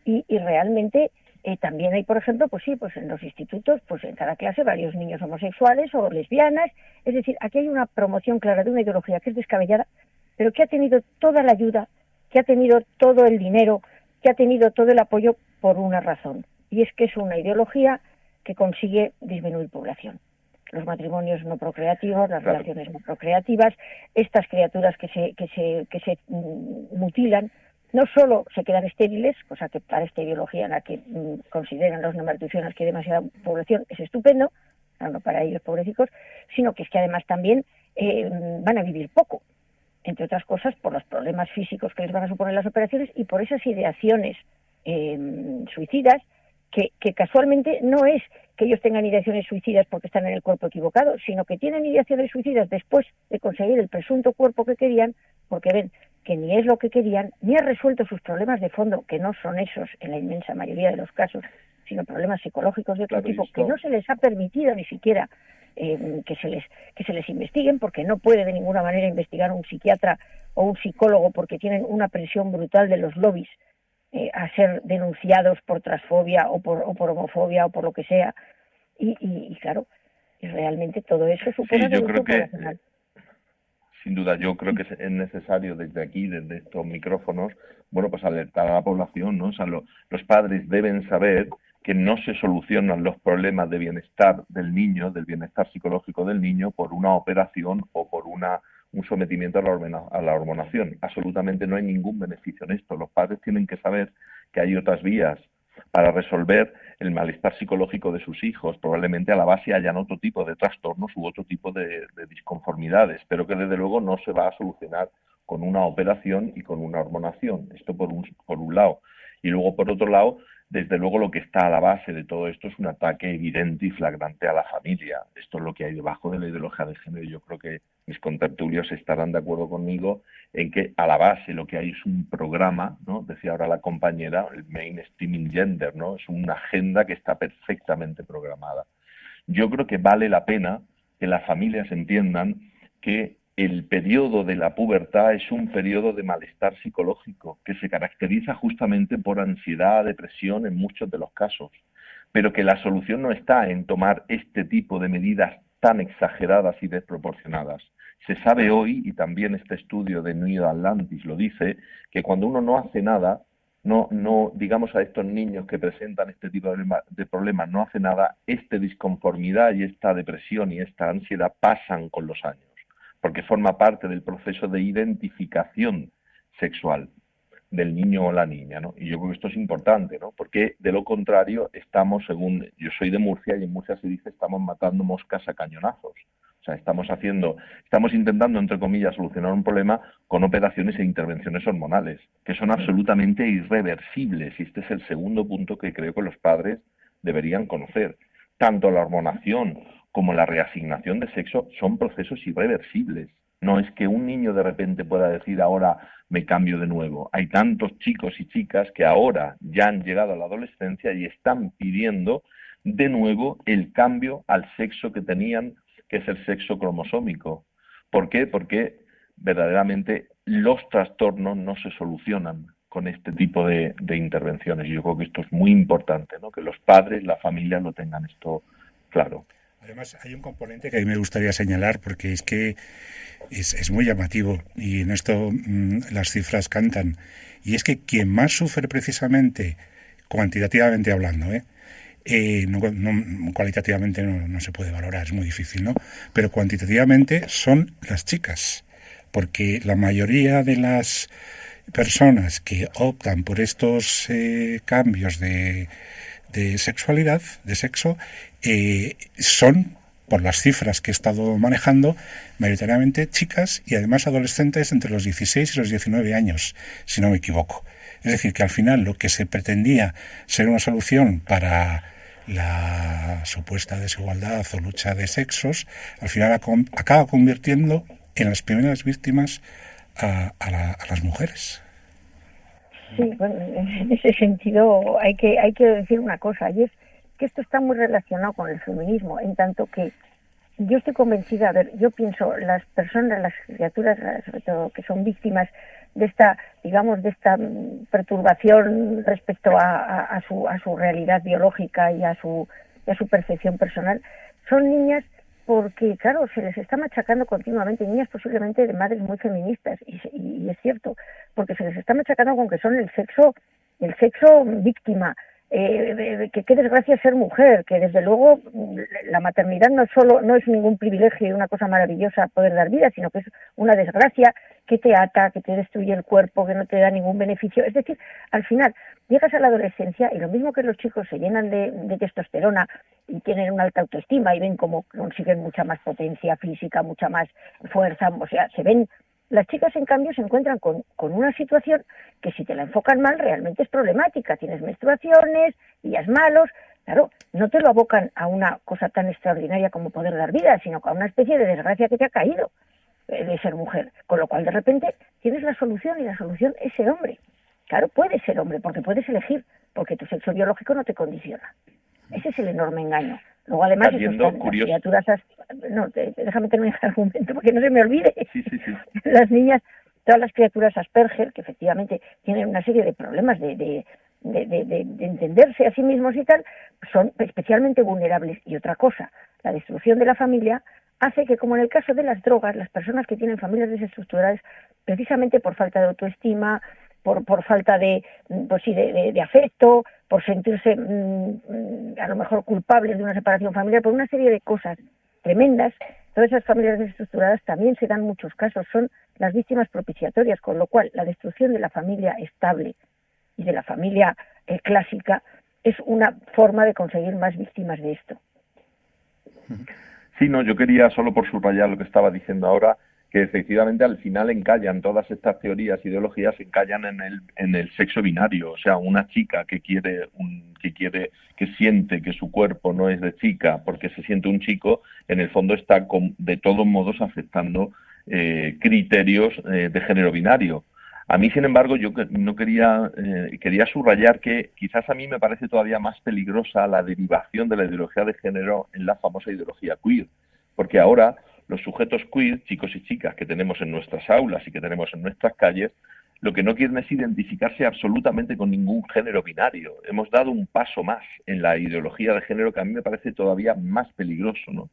y, realmente eh, también hay, por ejemplo, pues sí, pues en los institutos, pues en cada clase varios niños homosexuales o lesbianas. Es decir, aquí hay una promoción clara de una ideología que es descabellada, pero que ha tenido toda la ayuda que ha tenido todo el dinero, que ha tenido todo el apoyo por una razón, y es que es una ideología que consigue disminuir población. Los matrimonios no procreativos, las relaciones no procreativas, estas criaturas que se, que se, que se mm, mutilan, no solo se quedan estériles, cosa que para esta ideología en la que mm, consideran los nemartusiones que hay demasiada población es estupendo, no para ellos pobrecicos, sino que es que además también eh, van a vivir poco entre otras cosas por los problemas físicos que les van a suponer las operaciones y por esas ideaciones em, suicidas que, casualmente no es que ellos tengan ideaciones suicidas porque están en el cuerpo equivocado, sino que tienen ideaciones suicidas después de conseguir el presunto cuerpo que querían, porque ven que ni es lo que querían, ni ha resuelto sus problemas de fondo, que no son esos en la inmensa mayoría de los casos, sino problemas psicológicos de otro tipo, que no se les ha permitido ni siquiera eh, que, se les, que se les investiguen, porque no puede de ninguna manera investigar un psiquiatra o un psicólogo porque tienen una presión brutal de los lobbies eh, a ser denunciados por transfobia o por, o por homofobia o por lo que sea. Y, y, claro, realmente todo eso supone yo creo que sin duda yo creo que es necesario desde aquí desde estos micrófonos bueno pues alertar a la población no o sea los padres deben saber que no se solucionan los problemas de bienestar del niño, del bienestar psicológico del niño, por una operación o por una, un sometimiento a la, a la hormonación. Absolutamente no hay ningún beneficio en esto. Los padres tienen que saber que hay otras vías para resolver el malestar psicológico de sus hijos. Probablemente a la base hayan otro tipo de trastornos u otro tipo de, de disconformidades, pero que desde luego no se va a solucionar con una operación y con una hormonación. Esto por un, por un lado. Y luego, por otro lado, desde luego lo que está a la base de todo esto es un ataque evidente y flagrante a la familia. Esto es lo que hay debajo de la ideología de género. Yo creo que mis contertulios estarán de acuerdo conmigo en que a la base lo que hay es un programa, ¿no? Decía ahora la compañera, el mainstreaming gender, ¿no? Es una agenda que está perfectamente programada. Yo creo que vale la pena que las familias entiendan que el periodo de la pubertad es un periodo de malestar psicológico que se caracteriza justamente por ansiedad, depresión en muchos de los casos, pero que la solución no está en tomar este tipo de medidas tan exageradas y desproporcionadas. Se sabe hoy, y también este estudio de New Atlantis lo dice, que cuando uno no hace nada, no, no, digamos a estos niños que presentan este tipo de problemas, no hace nada, esta disconformidad y esta depresión y esta ansiedad pasan con los años, porque forma parte del proceso de identificación sexual del niño o la niña, ¿no? Y yo creo que esto es importante, ¿no? Porque de lo contrario estamos, según yo soy de Murcia y en Murcia se dice estamos matando moscas a cañonazos. O sea, estamos haciendo, estamos intentando, entre comillas, solucionar un problema con operaciones e intervenciones hormonales, que son absolutamente irreversibles. Y este es el segundo punto que creo que los padres deberían conocer. Tanto la hormonación como la reasignación de sexo son procesos irreversibles. No es que un niño de repente pueda decir ahora me cambio de nuevo. Hay tantos chicos y chicas que ahora ya han llegado a la adolescencia y están pidiendo de nuevo el cambio al sexo que tenían, que es el sexo cromosómico. ¿Por qué? Porque verdaderamente los trastornos no se solucionan con este tipo de, intervenciones. Yo creo que esto es muy importante, ¿no? que los padres, la familia lo tengan esto claro. Además, hay un componente que a mí me gustaría señalar porque es que es, muy llamativo y en esto mm, las cifras cantan. Y es que quien más sufre precisamente, cuantitativamente hablando, ¿eh? Eh, no, cualitativamente no, se puede valorar, es muy difícil, ¿no? Pero cuantitativamente son las chicas, porque la mayoría de las personas que optan por estos eh, cambios de, de sexualidad, de sexo, eh, son, por las cifras que he estado manejando, mayoritariamente chicas y además adolescentes entre los 16 y los 19 años, si no me equivoco. Es decir, que al final lo que se pretendía ser una solución para la supuesta desigualdad o lucha de sexos, al final acaba convirtiendo en las primeras víctimas a, a las mujeres. Sí, bueno, en ese sentido hay que, hay que decir una cosa, y es que esto está muy relacionado con el feminismo, en tanto que yo estoy convencida, a ver, yo pienso, las personas, las criaturas, sobre todo que son víctimas de esta, digamos, de esta mm, perturbación respecto a, a, su, a su realidad biológica y a su, y a su percepción personal, son niñas porque, claro, se les está machacando continuamente, niñas posiblemente de madres muy feministas, y, es cierto, porque se les está machacando con que son el sexo, el sexo víctima, eh, que qué desgracia ser mujer, que desde luego la maternidad no solo no es ningún privilegio y una cosa maravillosa poder dar vida, sino que es una desgracia que te ata, que te destruye el cuerpo, que no te da ningún beneficio. Es decir, al final llegas a la adolescencia y lo mismo que los chicos se llenan de, de testosterona y tienen una alta autoestima y ven cómo consiguen mucha más potencia física, mucha más fuerza, o sea, se ven las chicas, en cambio, se encuentran con, con, una situación que si te la enfocan mal realmente es problemática. Tienes menstruaciones, días malos, claro, no te lo abocan a una cosa tan extraordinaria como poder dar vida, sino a una especie de desgracia que te ha caído eh, de ser mujer. Con lo cual, de repente, tienes la solución y la solución es ser hombre. Claro, puedes ser hombre porque puedes elegir, porque tu sexo biológico no te condiciona. Ese es el enorme engaño. Luego, además, las criaturas, no, déjame terminar el argumento porque no se me olvide. *laughs* Las niñas, todas las criaturas Asperger, que efectivamente tienen una serie de problemas de, de, entenderse a sí mismos y tal, son especialmente vulnerables. Y otra cosa, la destrucción de la familia hace que, como en el caso de las drogas, las personas que tienen familias desestructuradas, precisamente por falta de autoestima, por, por falta de, pues sí, de, afecto, por sentirse mm, a lo mejor culpables de una separación familiar, por una serie de cosas tremendas. Todas esas familias desestructuradas también se dan muchos casos, son las víctimas propiciatorias, con lo cual la destrucción de la familia estable y de la familia eh, clásica es una forma de conseguir más víctimas de esto. Sí, no, yo quería solo por subrayar lo que estaba diciendo ahora, que efectivamente al final encallan todas estas teorías, ideologías, encallan en el, en el sexo binario, o sea, una chica que quiere, un, que quiere, que siente que su cuerpo no es de chica porque se siente un chico, en el fondo está de todos modos aceptando eh, criterios eh, de género binario. A mí, sin embargo, yo no quería, eh, quería subrayar que quizás a mí me parece todavía más peligrosa la derivación de la ideología de género en la famosa ideología queer, porque ahora los sujetos queer, chicos y chicas que tenemos en nuestras aulas y que tenemos en nuestras calles, lo que no quieren es identificarse absolutamente con ningún género binario. Hemos dado un paso más en la ideología de género que a mí me parece todavía más peligroso, ¿no?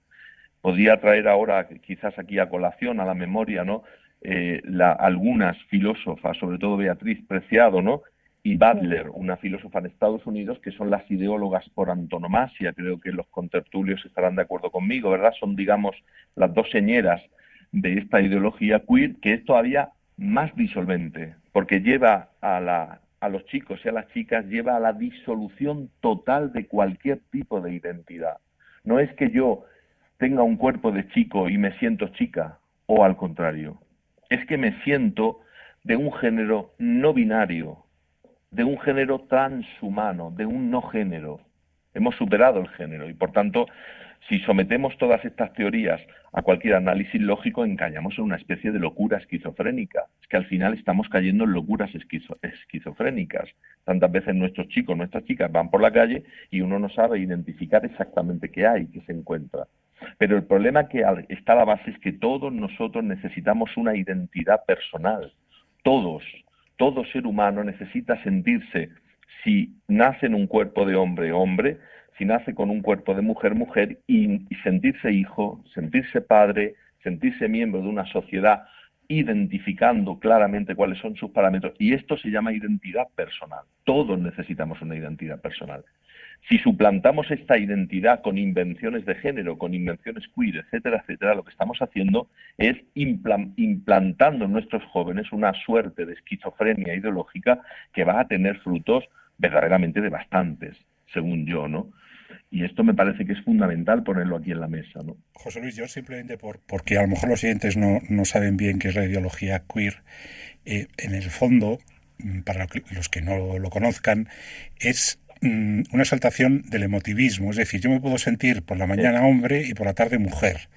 Podría traer ahora, quizás aquí a colación, a la memoria, ¿no? Eh, algunas filósofas, sobre todo Beatriz Preciado, ¿no? Y Butler, una filósofa en Estados Unidos, que son las ideólogas por antonomasia, creo que los contertulios estarán de acuerdo conmigo, ¿verdad? Son, digamos, las dos señeras de esta ideología queer, que es todavía más disolvente, porque lleva a, la, a los chicos y a las chicas, lleva a la disolución total de cualquier tipo de identidad. No es que yo tenga un cuerpo de chico y me siento chica, o al contrario, es que me siento de un género no binario, de un género transhumano, de un no género. Hemos superado el género y, por tanto, si sometemos todas estas teorías a cualquier análisis lógico, engañamos en una especie de locura esquizofrénica. Es que al final estamos cayendo en locuras esquizofrénicas. Tantas veces nuestros chicos, nuestras chicas van por la calle y uno no sabe identificar exactamente qué hay, qué se encuentra. Pero el problema que está a la base es que todos nosotros necesitamos una identidad personal. Todos, todo ser humano necesita sentirse, si nace en un cuerpo de hombre, hombre, si nace con un cuerpo de mujer, mujer, y, sentirse hijo, sentirse padre, sentirse miembro de una sociedad, identificando claramente cuáles son sus parámetros. Y esto se llama identidad personal. Todos necesitamos una identidad personal. Si suplantamos esta identidad con invenciones de género, con invenciones queer, etcétera, etcétera, lo que estamos haciendo es implantando en nuestros jóvenes una suerte de esquizofrenia ideológica que va a tener frutos verdaderamente devastantes, según yo, ¿no? Y esto me parece que es fundamental ponerlo aquí en la mesa, ¿no? José Luis, yo simplemente por, porque a lo mejor los siguientes no, no saben bien qué es la ideología queer, eh, en el fondo, mm, para los que no lo conozcan, es Mm, una exaltación del emotivismo. Es decir, yo me puedo sentir por la mañana hombre y por la tarde mujer.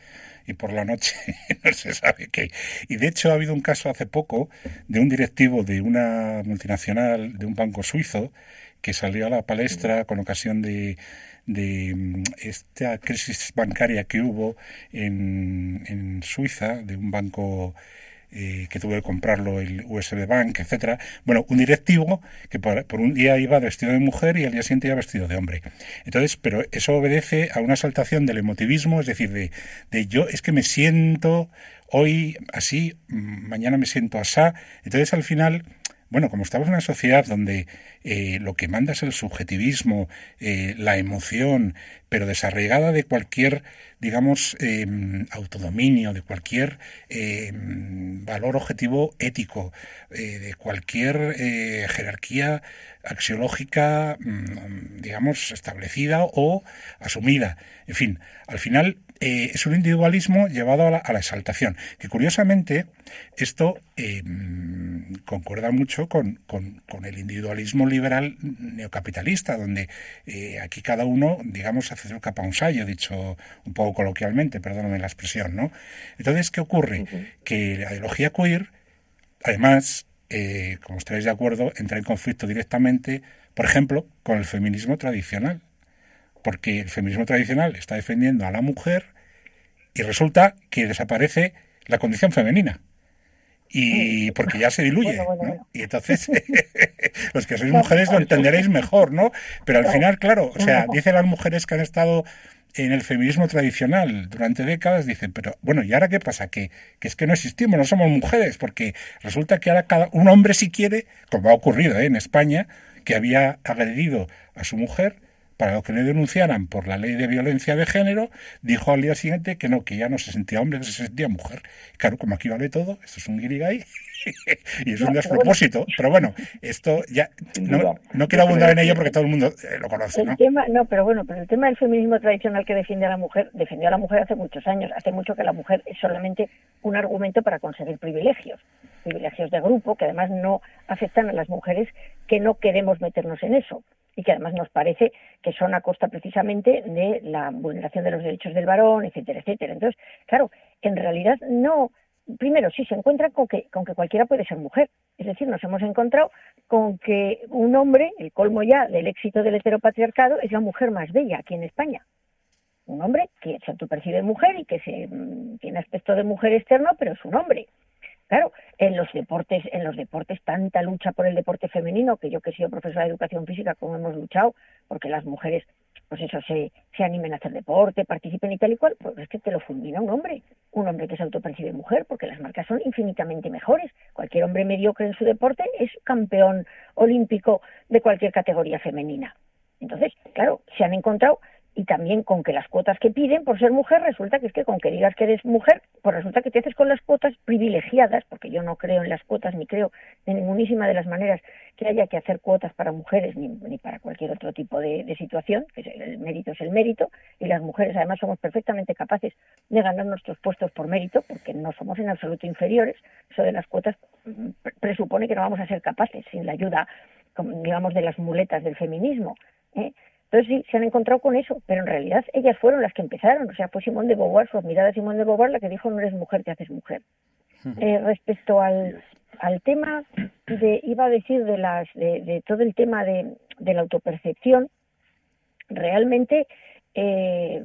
Y por la noche *laughs* no se sabe qué. Y de hecho ha habido un caso hace poco de un directivo de una multinacional, de un banco suizo, que salió a la palestra con ocasión de, de mm, esta crisis bancaria que hubo en, en Suiza, de un banco eh, que tuve que comprarlo el USB Bank, etcétera. Bueno, un directivo que por, un día iba vestido de mujer y al día siguiente iba vestido de hombre. Entonces, pero eso obedece a una exaltación del emotivismo, es decir, de, de yo es que me siento hoy así, mañana me siento asá. Entonces, al final, bueno, como estamos en una sociedad donde eh, lo que manda es el subjetivismo, eh, la emoción, pero desarraigada de cualquier, digamos, em, autodominio, de cualquier em, valor objetivo ético, eh, de cualquier jerarquía axiológica, mm, digamos, establecida o asumida. En fin, al final eh, es un individualismo llevado a la, exaltación, que curiosamente esto eh, concuerda mucho con, el individualismo liberal neocapitalista, donde eh, aquí cada uno, digamos, hace su capa un sallo, dicho un poco coloquialmente, perdóname la expresión, ¿no? Entonces, ¿qué ocurre? Que la ideología queer, además, como estáis de acuerdo, entra en conflicto directamente, por ejemplo, con el feminismo tradicional porque el feminismo tradicional está defendiendo a la mujer y resulta que desaparece la condición femenina. Y porque ya se diluye, ¿no? Y entonces, *laughs* los que sois mujeres lo entenderéis mejor, ¿no? Pero al final, claro, o sea, dicen las mujeres que han estado en el feminismo tradicional durante décadas, dicen, pero bueno, ¿y ahora qué pasa? Que, que es que no existimos, no somos mujeres, porque resulta que ahora cada un hombre si quiere, como ha ocurrido ¿eh? en España, que había agredido a su mujer, para que le denunciaran por la ley de violencia de género, dijo al día siguiente que no, que ya no se sentía hombre, que se sentía mujer. Claro, como aquí vale todo, esto es un guirigay *laughs* y es un despropósito. Pero bueno, esto ya no, no quiero abundar en ello porque todo el mundo eh, lo conoce. ¿no? tema, no, pero bueno, pero el tema del feminismo tradicional que defiende a la mujer, defendió a la mujer hace muchos años. Hace mucho que la mujer es solamente un argumento para conseguir privilegios privilegios de grupo que además no afectan a las mujeres que no queremos meternos en eso y que además nos parece que son a costa precisamente de la vulneración de los derechos del varón, etcétera, etcétera. Entonces, claro, en realidad no, primero, sí se encuentra con que, con que cualquiera puede ser mujer. Es decir, nos hemos encontrado con que un hombre, el colmo ya del éxito del heteropatriarcado, es la mujer más bella aquí en España. Un hombre que se autopercibe mujer y que se, mm, tiene aspecto de mujer externo, pero es un hombre. Claro, en los deportes, en los deportes, tanta lucha por el deporte femenino, que yo que he sido profesora de educación física, como hemos luchado, porque las mujeres pues eso, se, se animen a hacer deporte, participen y tal y cual, pues es que te lo fulmina un hombre, un hombre que se autopercibe mujer, porque las marcas son infinitamente mejores. Cualquier hombre mediocre en su deporte es campeón olímpico de cualquier categoría femenina. Entonces, claro, se han encontrado y también con que las cuotas que piden por ser mujer resulta que es que con que digas que eres mujer, pues resulta que te haces con las cuotas privilegiadas, porque yo no creo en las cuotas ni creo de ningunísima de las maneras que haya que hacer cuotas para mujeres ni, para cualquier otro tipo de, situación, que el mérito es el mérito, y las mujeres además somos perfectamente capaces de ganar nuestros puestos por mérito, porque no somos en absoluto inferiores, eso de las cuotas mm, presupone que no vamos a ser capaces sin la ayuda, digamos, de las muletas del feminismo. ¿eh? Entonces sí, se han encontrado con eso, pero en realidad ellas fueron las que empezaron. O sea, fue Simón de Beauvoir, su admirada Simón de Beauvoir, la que dijo no eres mujer, te haces mujer. Eh, respecto al, al tema de, iba a decir, de, las, de, todo el tema de, de la autopercepción, realmente, eh,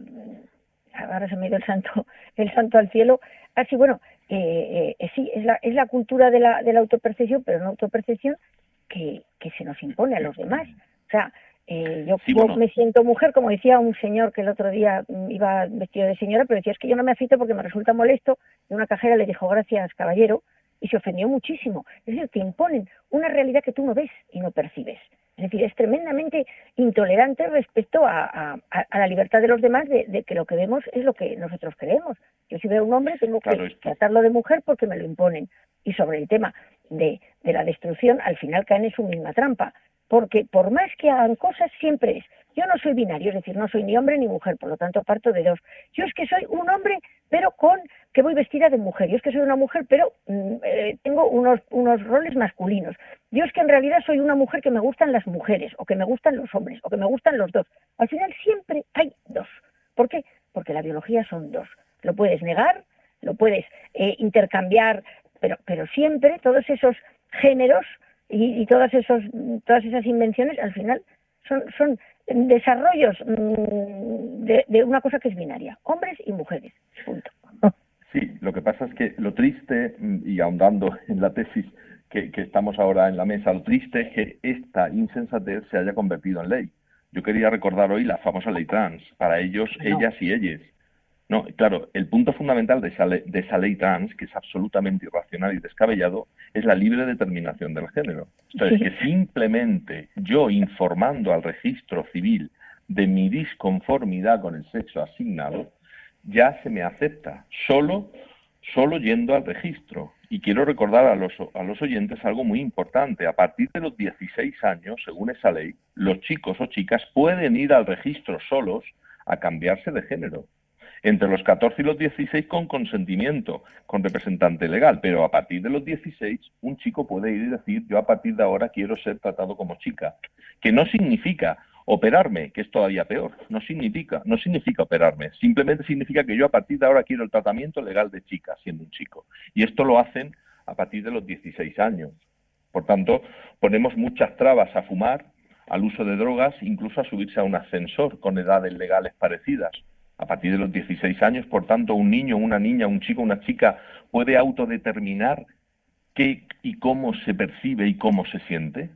ahora se me ha ido el santo, *laughs* el santo al cielo, así, bueno, eh, eh, sí, es la, es la cultura de la, de la autopercepción, pero una autopercepción que, que se nos impone a los demás. O sea, eh, yo, me siento mujer, como decía un señor que el otro día mm, iba vestido de señora, pero decía es que yo no me afito porque me resulta molesto. Y una cajera le dijo gracias, caballero, y se ofendió muchísimo. Es decir, te imponen una realidad que tú no ves y no percibes. Es decir, es tremendamente intolerante respecto a, la libertad de los demás de, que lo que vemos es lo que nosotros creemos. Yo si veo a un hombre tengo que tratarlo de mujer porque me lo imponen. Y sobre el tema de, de la destrucción, al final caen en su misma trampa porque por más que hagan cosas, siempre es. Yo no soy binario, es decir, no soy ni hombre ni mujer, por lo tanto parto de dos. Yo es que soy un hombre, pero con que voy vestida de mujer. Yo es que soy una mujer, pero mm, eh, tengo unos, unos roles masculinos. Yo es que en realidad soy una mujer que me gustan las mujeres, o que me gustan los hombres, o que me gustan los dos. Al final siempre hay dos. ¿Por qué? Porque la biología son dos. Lo puedes negar, lo puedes eh, intercambiar, pero, pero siempre todos esos géneros y, todas, esos, todas esas invenciones al final son, son desarrollos mm, de, una cosa que es binaria, hombres y mujeres, punto. Sí, lo que pasa es que lo triste, y ahondando en la tesis que, que, estamos ahora en la mesa, lo triste es que esta insensatez se haya convertido en ley. Yo quería recordar hoy la famosa ley trans, para ellos, ellas y ellas. No, claro, el punto fundamental de esa, ley, de esa ley trans, que es absolutamente irracional y descabellado, es la libre determinación del género. Entonces, que simplemente yo informando al registro civil de mi disconformidad con el sexo asignado, ya se me acepta, solo, solo yendo al registro. Y quiero recordar a los, a los oyentes algo muy importante. A partir de los 16 años, según esa ley, los chicos o chicas pueden ir al registro solos a cambiarse de género entre los 14 y los 16 con consentimiento, con representante legal, pero a partir de los 16 un chico puede ir y decir yo a partir de ahora quiero ser tratado como chica, que no significa operarme, que es todavía peor, no significa, no significa operarme, simplemente significa que yo a partir de ahora quiero el tratamiento legal de chica, siendo un chico. Y esto lo hacen a partir de los 16 años. Por tanto, ponemos muchas trabas a fumar, al uso de drogas, incluso a subirse a un ascensor con edades legales parecidas a partir de los 16 años, por tanto, un niño, una niña, un chico, una chica puede autodeterminar qué y cómo se percibe y cómo se siente.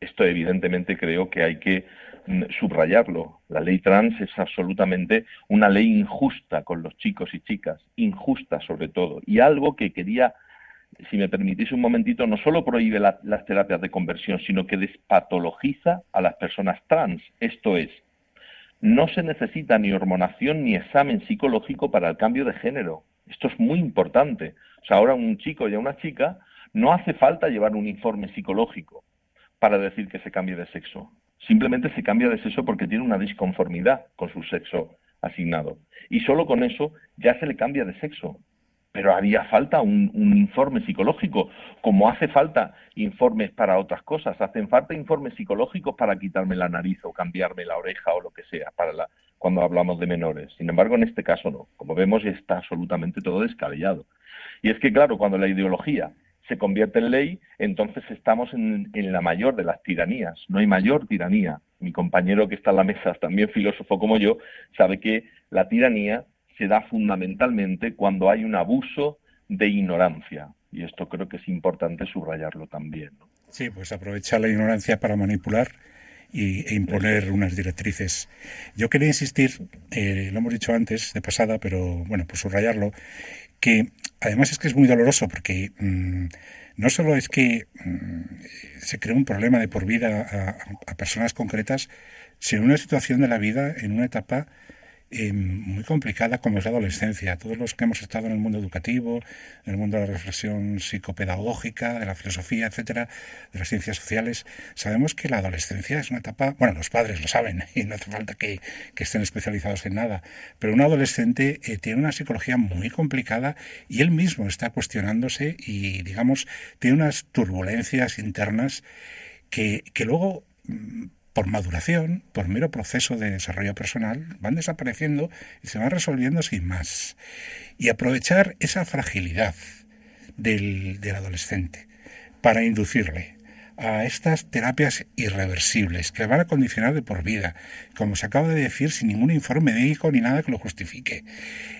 Esto evidentemente creo que hay que mm, subrayarlo. La ley trans es absolutamente una ley injusta con los chicos y chicas, injusta sobre todo, y algo que quería, si me permitís un momentito, no solo prohíbe las terapias de conversión, sino que despatologiza a las personas trans. Esto es, no se necesita ni hormonación ni examen psicológico para el cambio de género. Esto es muy importante. O sea, ahora un chico y a una chica no hace falta llevar un informe psicológico para decir que se cambie de sexo. Simplemente se cambia de sexo porque tiene una disconformidad con su sexo asignado. Y solo con eso ya se le cambia de sexo pero haría falta un, informe psicológico, como hace falta informes para otras cosas, hacen falta informes psicológicos para quitarme la nariz o cambiarme la oreja o lo que sea, para la, cuando hablamos de menores. Sin embargo, en este caso no. Como vemos, está absolutamente todo descabellado. Y es que, claro, cuando la ideología se convierte en ley, entonces estamos en, en, la mayor de las tiranías. No hay mayor tiranía. Mi compañero que está en la mesa, *laughs* también filósofo como yo, sabe que la tiranía se da fundamentalmente cuando hay un abuso de ignorancia. Y esto creo que es importante subrayarlo también. Sí, pues aprovechar la ignorancia para manipular y, e imponer unas directrices. Yo quería insistir, eh, lo hemos dicho antes de pasada, pero bueno, por subrayarlo, que además es que es muy doloroso porque mm, no solo es que mm, se crea un problema de por vida a, a personas concretas, sino una situación de la vida en una etapa eh, muy complicada como es la adolescencia. Todos los que hemos estado en el mundo educativo, en el mundo de la reflexión psicopedagógica, de la filosofía, etcétera, de las ciencias sociales, sabemos que la adolescencia es una etapa, bueno, los padres lo saben *laughs* y no hace falta que, estén especializados en nada, pero un adolescente eh, tiene una psicología muy complicada y él mismo está cuestionándose y, digamos, tiene unas turbulencias internas que, que luego mm, por maduración, por mero proceso de desarrollo personal, van desapareciendo y se van resolviendo sin más. Y aprovechar esa fragilidad del, del adolescente para inducirle a estas terapias irreversibles que van a condicionar de por vida, como se acaba de decir, sin ningún informe médico ni nada que lo justifique.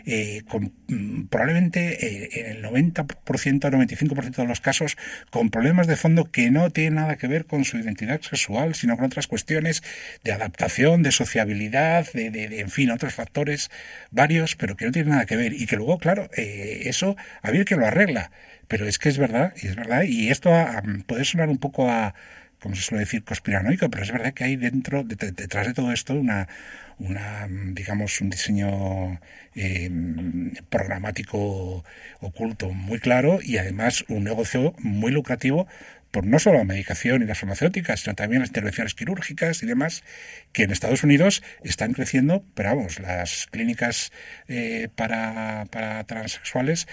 Eh, con, mm, probablemente eh, en el 90% o 95% de los casos con problemas de fondo que no tienen nada que ver con su identidad sexual, sino con otras cuestiones de adaptación, de sociabilidad, de, de, en fin, otros factores varios, pero que no tienen nada que ver. Y que luego, claro, eh, eso había que lo arregla. Pero es que es verdad, y es verdad, y esto puede sonar un poco a, como se suele decir, conspiranoico, pero es verdad que hay dentro, detrás de todo esto, una, una digamos, un diseño eh, programático oculto muy claro y además un negocio muy lucrativo por no solo la medicación y las farmacéuticas, sino también las intervenciones quirúrgicas y demás, que en Estados Unidos están creciendo, pero vamos, las clínicas eh, para, para transexuales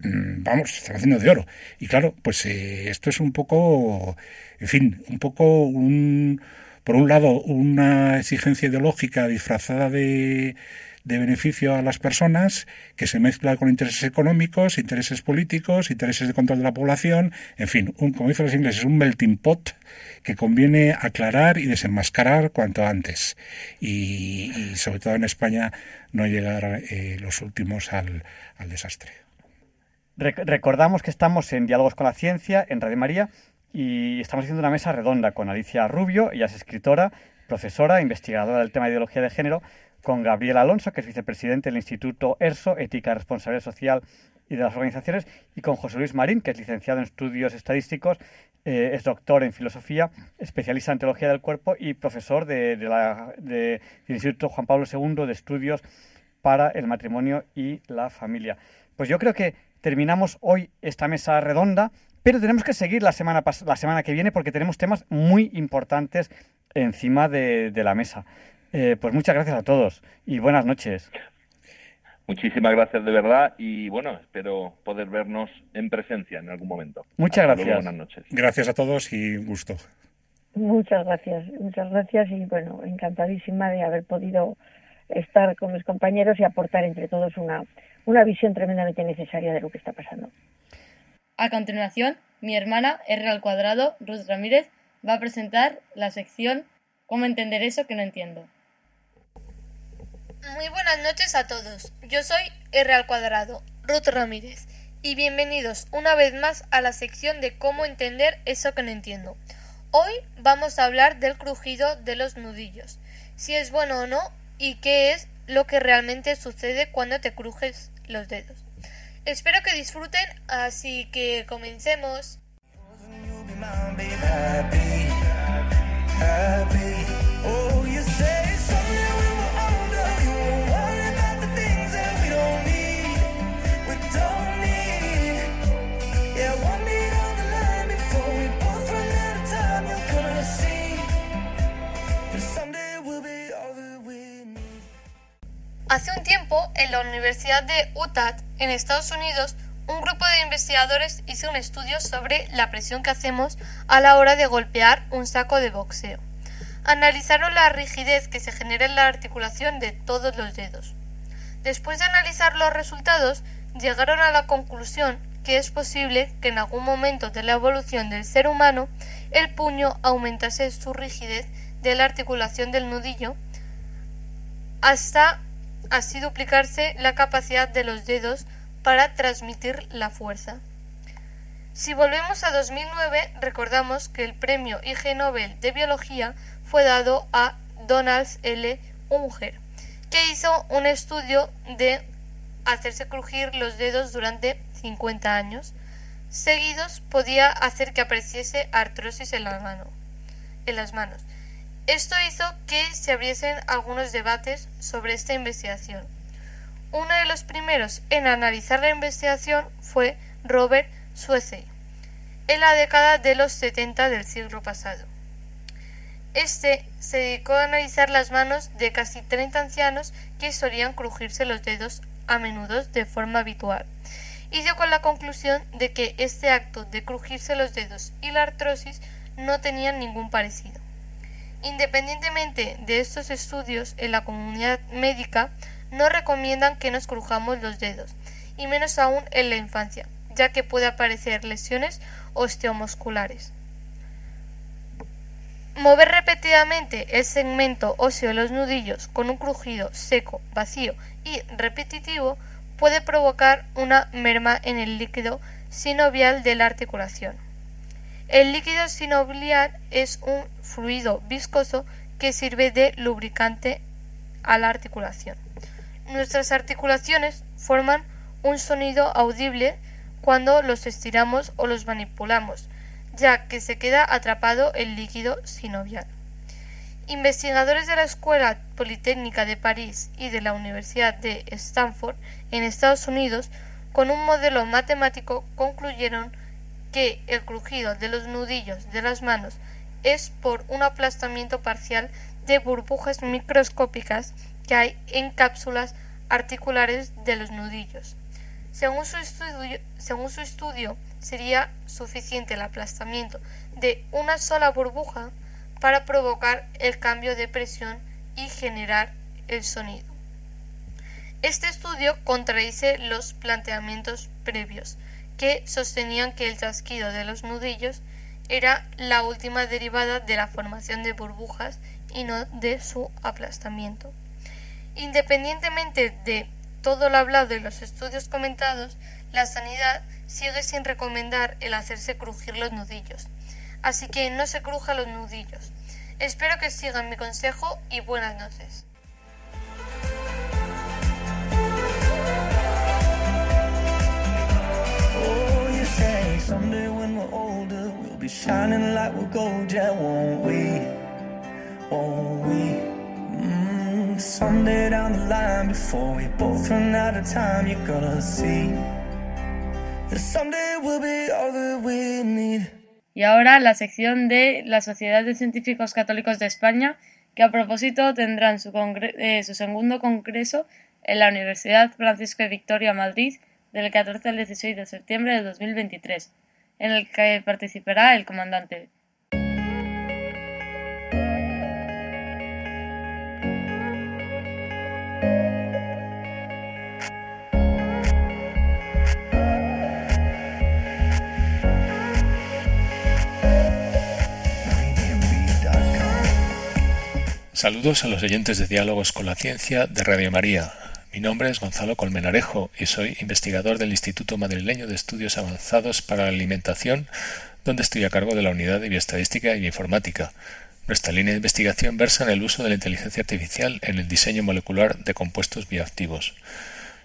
vamos, se están haciendo de oro. Y claro, pues eh, esto es un poco, en fin, un poco un, por un lado, una exigencia ideológica disfrazada de, de beneficio a las personas que se mezcla con intereses económicos, intereses políticos, intereses de control de la población, en fin, un, como dicen los ingleses, un melting pot que conviene aclarar y desenmascarar cuanto antes. Y, sobre todo en España no llegar eh, los últimos al desastre recordamos que estamos en Diálogos con la Ciencia, en Radio María, y estamos haciendo una mesa redonda con Alicia Rubio, ella es escritora, profesora, investigadora del tema de ideología de género, con Gabriel Alonso, que es vicepresidente del Instituto ERSO, Ética Responsabilidad Social y de las Organizaciones, y con José Luis Marín, que es licenciado en Estudios Estadísticos, eh, es doctor en Filosofía, especialista en Teología del Cuerpo y profesor de, del Instituto Juan Pablo II de Estudios para el Matrimonio y la Familia. Pues yo creo que terminamos hoy esta mesa redonda, pero tenemos que seguir la semana, la semana que viene porque tenemos temas muy importantes encima de, la mesa. Eh, pues muchas gracias a todos y buenas noches. Muchísimas gracias de verdad y bueno, espero poder vernos en presencia en algún momento. Muchas gracias. buenas noches. Gracias a todos y un gusto. Muchas gracias, muchas gracias y bueno, encantadísima de haber podido estar con mis compañeros y aportar entre todos una, una visión tremendamente necesaria de lo que está pasando. A continuación, mi hermana R al cuadrado, Ruth Ramírez, va a presentar la sección ¿Cómo entender eso que no entiendo? Muy buenas noches a todos. Yo soy R al cuadrado, Ruth Ramírez, y bienvenidos una vez más a la sección de cómo entender eso que no entiendo. Hoy vamos a hablar del crujido de los nudillos, si es bueno o no y qué es lo que realmente sucede cuando te crujes los dedos. Espero que disfruten, así que comencemos. Hace un tiempo, en la Universidad de Utah, en Estados Unidos, un grupo de investigadores hizo un estudio sobre la presión que hacemos a la hora de golpear un saco de boxeo. Analizaron la rigidez que se genera en la articulación de todos los dedos. Después de analizar los resultados, llegaron a la conclusión que es posible que en algún momento de la evolución del ser humano el puño aumentase su rigidez de la articulación del nudillo hasta así duplicarse la capacidad de los dedos para transmitir la fuerza. Si volvemos a 2009, recordamos que el premio IG Nobel de Biología fue dado a Donald L. Unger, que hizo un estudio de hacerse crujir los dedos durante 50 años seguidos podía hacer que apareciese artrosis en, la mano, en las manos. Esto hizo que se abriesen algunos debates sobre esta investigación. Uno de los primeros en analizar la investigación fue Robert Suecey, en la década de los 70 del siglo pasado. Este se dedicó a analizar las manos de casi 30 ancianos que solían crujirse los dedos a menudo de forma habitual y dio con la conclusión de que este acto de crujirse los dedos y la artrosis no tenían ningún parecido. Independientemente de estos estudios, en la comunidad médica no recomiendan que nos crujamos los dedos, y menos aún en la infancia, ya que puede aparecer lesiones osteomusculares. Mover repetidamente el segmento óseo de los nudillos con un crujido seco, vacío y repetitivo puede provocar una merma en el líquido sinovial de la articulación. El líquido sinovial es un fluido viscoso que sirve de lubricante a la articulación. Nuestras articulaciones forman un sonido audible cuando los estiramos o los manipulamos, ya que se queda atrapado el líquido sinovial. Investigadores de la Escuela Politécnica de París y de la Universidad de Stanford en Estados Unidos, con un modelo matemático, concluyeron que el crujido de los nudillos de las manos es por un aplastamiento parcial de burbujas microscópicas que hay en cápsulas articulares de los nudillos. Según su, estudio, según su estudio, sería suficiente el aplastamiento de una sola burbuja para provocar el cambio de presión y generar el sonido. Este estudio contradice los planteamientos previos, que sostenían que el chasquido de los nudillos era la última derivada de la formación de burbujas y no de su aplastamiento. Independientemente de todo lo hablado y los estudios comentados, la sanidad sigue sin recomendar el hacerse crujir los nudillos, así que no se cruja los nudillos. Espero que sigan mi consejo y buenas noches. Someday when we're older, we'll be shining like we're gold, yeah, won't we? Won't we? Mm, someday down the line, before we both run out of time, you're gonna see that someday we'll be all that we need. Y ahora la sección de la Sociedad de Científicos Católicos de España, que a propósito tendrán su, eh, su segundo congreso en la Universidad Francisco de Victoria Madrid del 14 al 16 de septiembre de 2023, en el que participará el comandante Saludos a los oyentes de Diálogos con la Ciencia de Radio María. Mi nombre es Gonzalo Colmenarejo y soy investigador del Instituto Madrileño de Estudios Avanzados para la Alimentación, donde estoy a cargo de la Unidad de Bioestadística y Bioinformática. Nuestra línea de investigación versa en el uso de la inteligencia artificial en el diseño molecular de compuestos bioactivos.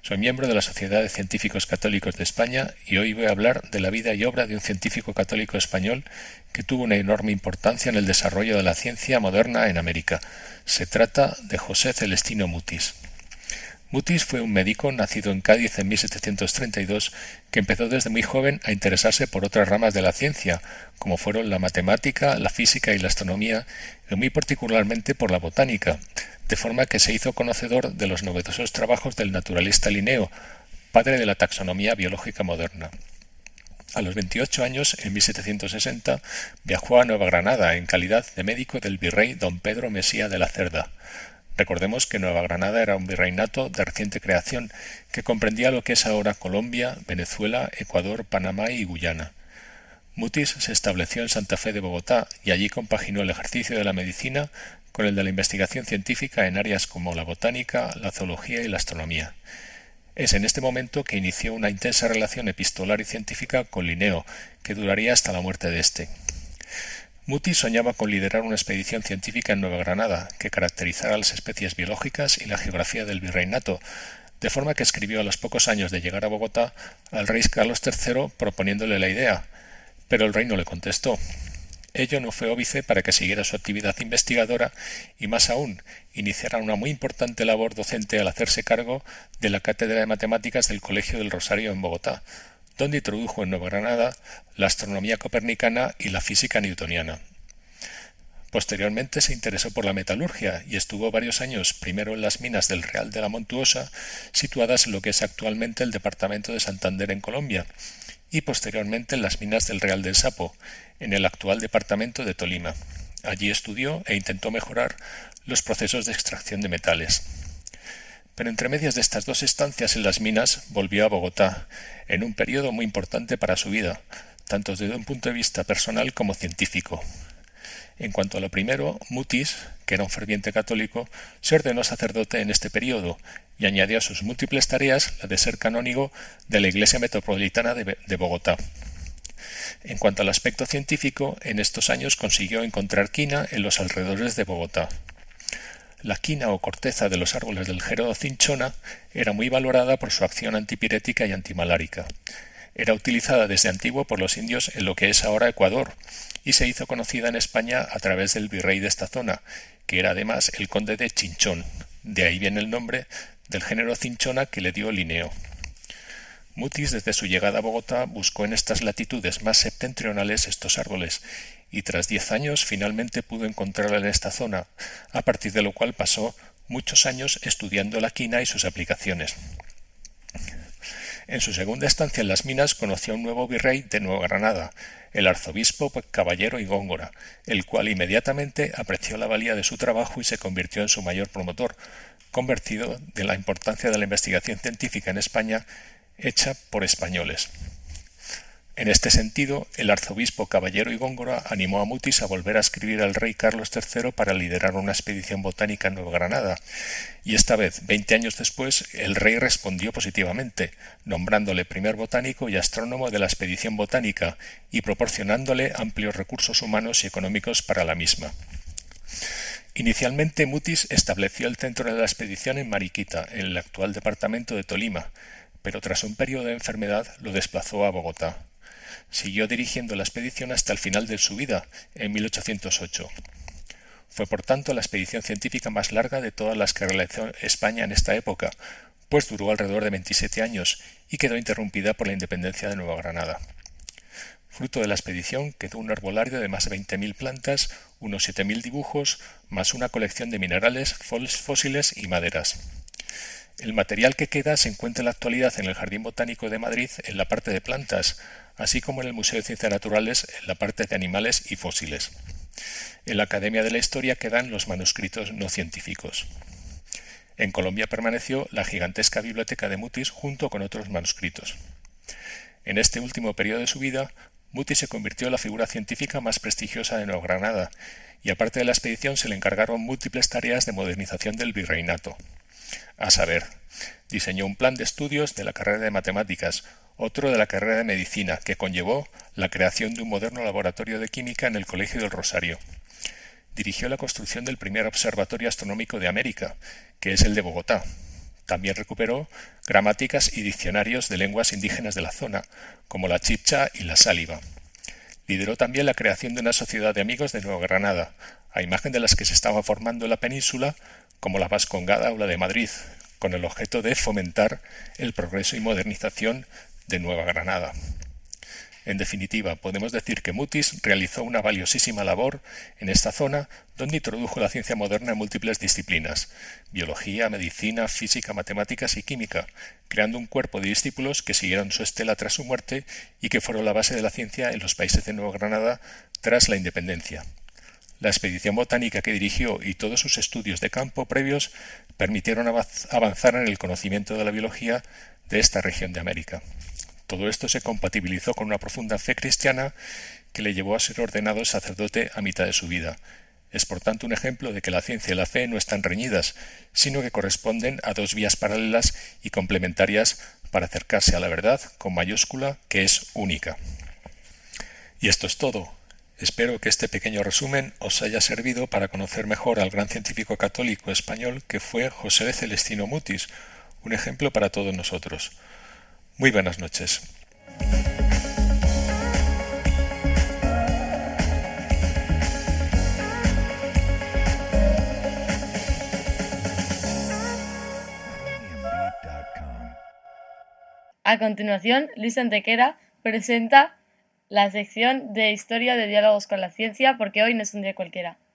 Soy miembro de la Sociedad de Científicos Católicos de España y hoy voy a hablar de la vida y obra de un científico católico español que tuvo una enorme importancia en el desarrollo de la ciencia moderna en América. Se trata de José Celestino Mutis. Mutis fue un médico nacido en Cádiz en 1732 que empezó desde muy joven a interesarse por otras ramas de la ciencia, como fueron la matemática, la física y la astronomía, y muy particularmente por la botánica, de forma que se hizo conocedor de los novedosos trabajos del naturalista Linneo, padre de la taxonomía biológica moderna. A los 28 años, en 1760, viajó a Nueva Granada en calidad de médico del virrey don Pedro Mesía de la Cerda. Recordemos que Nueva Granada era un virreinato de reciente creación que comprendía lo que es ahora Colombia, Venezuela, Ecuador, Panamá y Guyana. Mutis se estableció en Santa Fe de Bogotá y allí compaginó el ejercicio de la medicina con el de la investigación científica en áreas como la botánica, la zoología y la astronomía. Es en este momento que inició una intensa relación epistolar y científica con Linneo, que duraría hasta la muerte de éste. Mutis soñaba con liderar una expedición científica en Nueva Granada que caracterizara las especies biológicas y la geografía del virreinato, de forma que escribió a los pocos años de llegar a Bogotá al rey Carlos III proponiéndole la idea, pero el rey no le contestó. Ello no fue óbice para que siguiera su actividad investigadora y más aún iniciara una muy importante labor docente al hacerse cargo de la Cátedra de Matemáticas del Colegio del Rosario en Bogotá, donde introdujo en Nueva Granada la astronomía copernicana y la física newtoniana. Posteriormente se interesó por la metalurgia y estuvo varios años primero en las minas del Real de la Montuosa, situadas en lo que es actualmente el departamento de Santander en Colombia, y posteriormente en las minas del Real del Sapo, en el actual departamento de Tolima. Allí estudió e intentó mejorar los procesos de extracción de metales. Pero entre medias de estas dos estancias en las minas volvió a Bogotá, en un periodo muy importante para su vida, tanto desde un punto de vista personal como científico. En cuanto a lo primero, Mutis, que era un ferviente católico, se ordenó sacerdote en este periodo y añadió a sus múltiples tareas la de ser canónigo de la Iglesia Metropolitana de, de Bogotá. En cuanto al aspecto científico, en estos años consiguió encontrar quina en los alrededores de Bogotá. La quina o corteza de los árboles del Gerodo cinchona era muy valorada por su acción antipirética y antimalárica. Era utilizada desde antiguo por los indios en lo que es ahora Ecuador, y se hizo conocida en España a través del virrey de esta zona, que era además el conde de Chinchón. De ahí viene el nombre del género cinchona que le dio Linneo. Mutis desde su llegada a Bogotá buscó en estas latitudes más septentrionales estos árboles y tras diez años finalmente pudo encontrarla en esta zona, a partir de lo cual pasó muchos años estudiando la quina y sus aplicaciones. En su segunda estancia en las minas conoció a un nuevo virrey de Nueva Granada, el arzobispo Caballero y Góngora, el cual inmediatamente apreció la valía de su trabajo y se convirtió en su mayor promotor, convertido de la importancia de la investigación científica en España hecha por españoles. En este sentido, el arzobispo Caballero y Góngora animó a Mutis a volver a escribir al rey Carlos III para liderar una expedición botánica en Nueva Granada, y esta vez, veinte años después, el rey respondió positivamente, nombrándole primer botánico y astrónomo de la expedición botánica y proporcionándole amplios recursos humanos y económicos para la misma. Inicialmente Mutis estableció el centro de la expedición en Mariquita, en el actual departamento de Tolima, pero tras un periodo de enfermedad lo desplazó a Bogotá. Siguió dirigiendo la expedición hasta el final de su vida, en 1808. Fue por tanto la expedición científica más larga de todas las que realizó España en esta época, pues duró alrededor de 27 años y quedó interrumpida por la independencia de Nueva Granada. Fruto de la expedición quedó un arbolario de más de 20.000 plantas, unos 7.000 dibujos, más una colección de minerales, fósiles y maderas. El material que queda se encuentra en la actualidad en el Jardín Botánico de Madrid en la parte de plantas, así como en el Museo de Ciencias Naturales en la parte de animales y fósiles. En la Academia de la Historia quedan los manuscritos no científicos. En Colombia permaneció la gigantesca biblioteca de Mutis junto con otros manuscritos. En este último periodo de su vida, Mutis se convirtió en la figura científica más prestigiosa de Nueva Granada, y aparte de la expedición se le encargaron múltiples tareas de modernización del virreinato. A saber, diseñó un plan de estudios de la carrera de matemáticas, otro de la carrera de medicina, que conllevó la creación de un moderno laboratorio de química en el Colegio del Rosario. Dirigió la construcción del primer observatorio astronómico de América, que es el de Bogotá. También recuperó gramáticas y diccionarios de lenguas indígenas de la zona, como la chipcha y la sáliva. Lideró también la creación de una sociedad de amigos de Nueva Granada, a imagen de las que se estaba formando en la península, como la Vascongada o la de Madrid, con el objeto de fomentar el progreso y modernización de Nueva Granada. En definitiva, podemos decir que Mutis realizó una valiosísima labor en esta zona donde introdujo la ciencia moderna en múltiples disciplinas biología, medicina, física, matemáticas y química, creando un cuerpo de discípulos que siguieron su estela tras su muerte y que fueron la base de la ciencia en los países de Nueva Granada tras la independencia. La expedición botánica que dirigió y todos sus estudios de campo previos permitieron avanzar en el conocimiento de la biología de esta región de América. Todo esto se compatibilizó con una profunda fe cristiana que le llevó a ser ordenado sacerdote a mitad de su vida. Es por tanto un ejemplo de que la ciencia y la fe no están reñidas, sino que corresponden a dos vías paralelas y complementarias para acercarse a la verdad con mayúscula que es única. Y esto es todo. Espero que este pequeño resumen os haya servido para conocer mejor al gran científico católico español que fue José Celestino Mutis, un ejemplo para todos nosotros. Muy buenas noches. A continuación, Luis Antequera presenta la sección de historia de diálogos con la ciencia porque hoy no es un día cualquiera.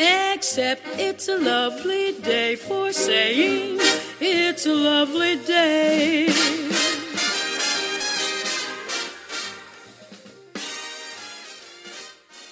Except it's a lovely day for saying it's a lovely day.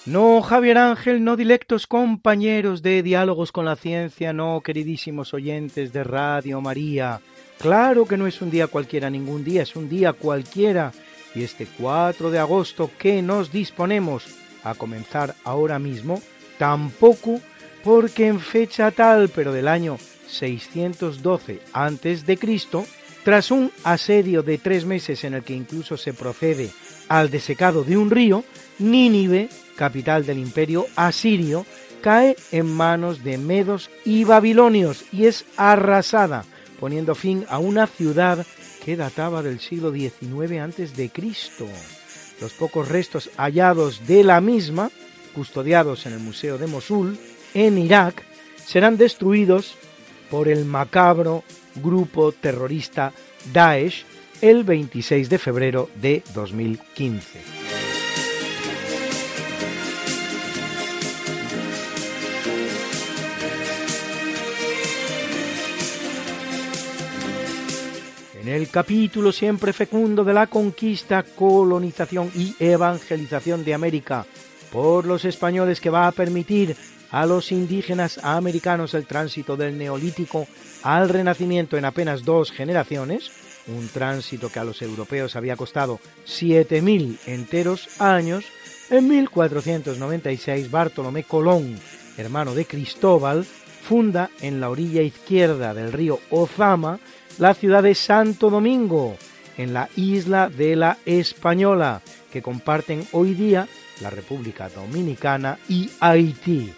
No, Javier Ángel, no dilectos compañeros de Diálogos con la Ciencia, no, queridísimos oyentes de Radio María. Claro que no es un día cualquiera, ningún día, es un día cualquiera. Y este 4 de agosto que nos disponemos a comenzar ahora mismo, tampoco porque en fecha tal, pero del año 612 a.C., tras un asedio de tres meses en el que incluso se procede al desecado de un río, Nínive, capital del imperio asirio, cae en manos de medos y babilonios y es arrasada, poniendo fin a una ciudad que databa del siglo XIX a.C. Los pocos restos hallados de la misma, custodiados en el Museo de Mosul, en Irak serán destruidos por el macabro grupo terrorista Daesh el 26 de febrero de 2015. En el capítulo siempre fecundo de la conquista, colonización y evangelización de América por los españoles que va a permitir a los indígenas americanos el tránsito del neolítico al renacimiento en apenas dos generaciones, un tránsito que a los europeos había costado 7.000 enteros años, en 1496 Bartolomé Colón, hermano de Cristóbal, funda en la orilla izquierda del río Ozama la ciudad de Santo Domingo, en la isla de la Española, que comparten hoy día la República Dominicana y Haití.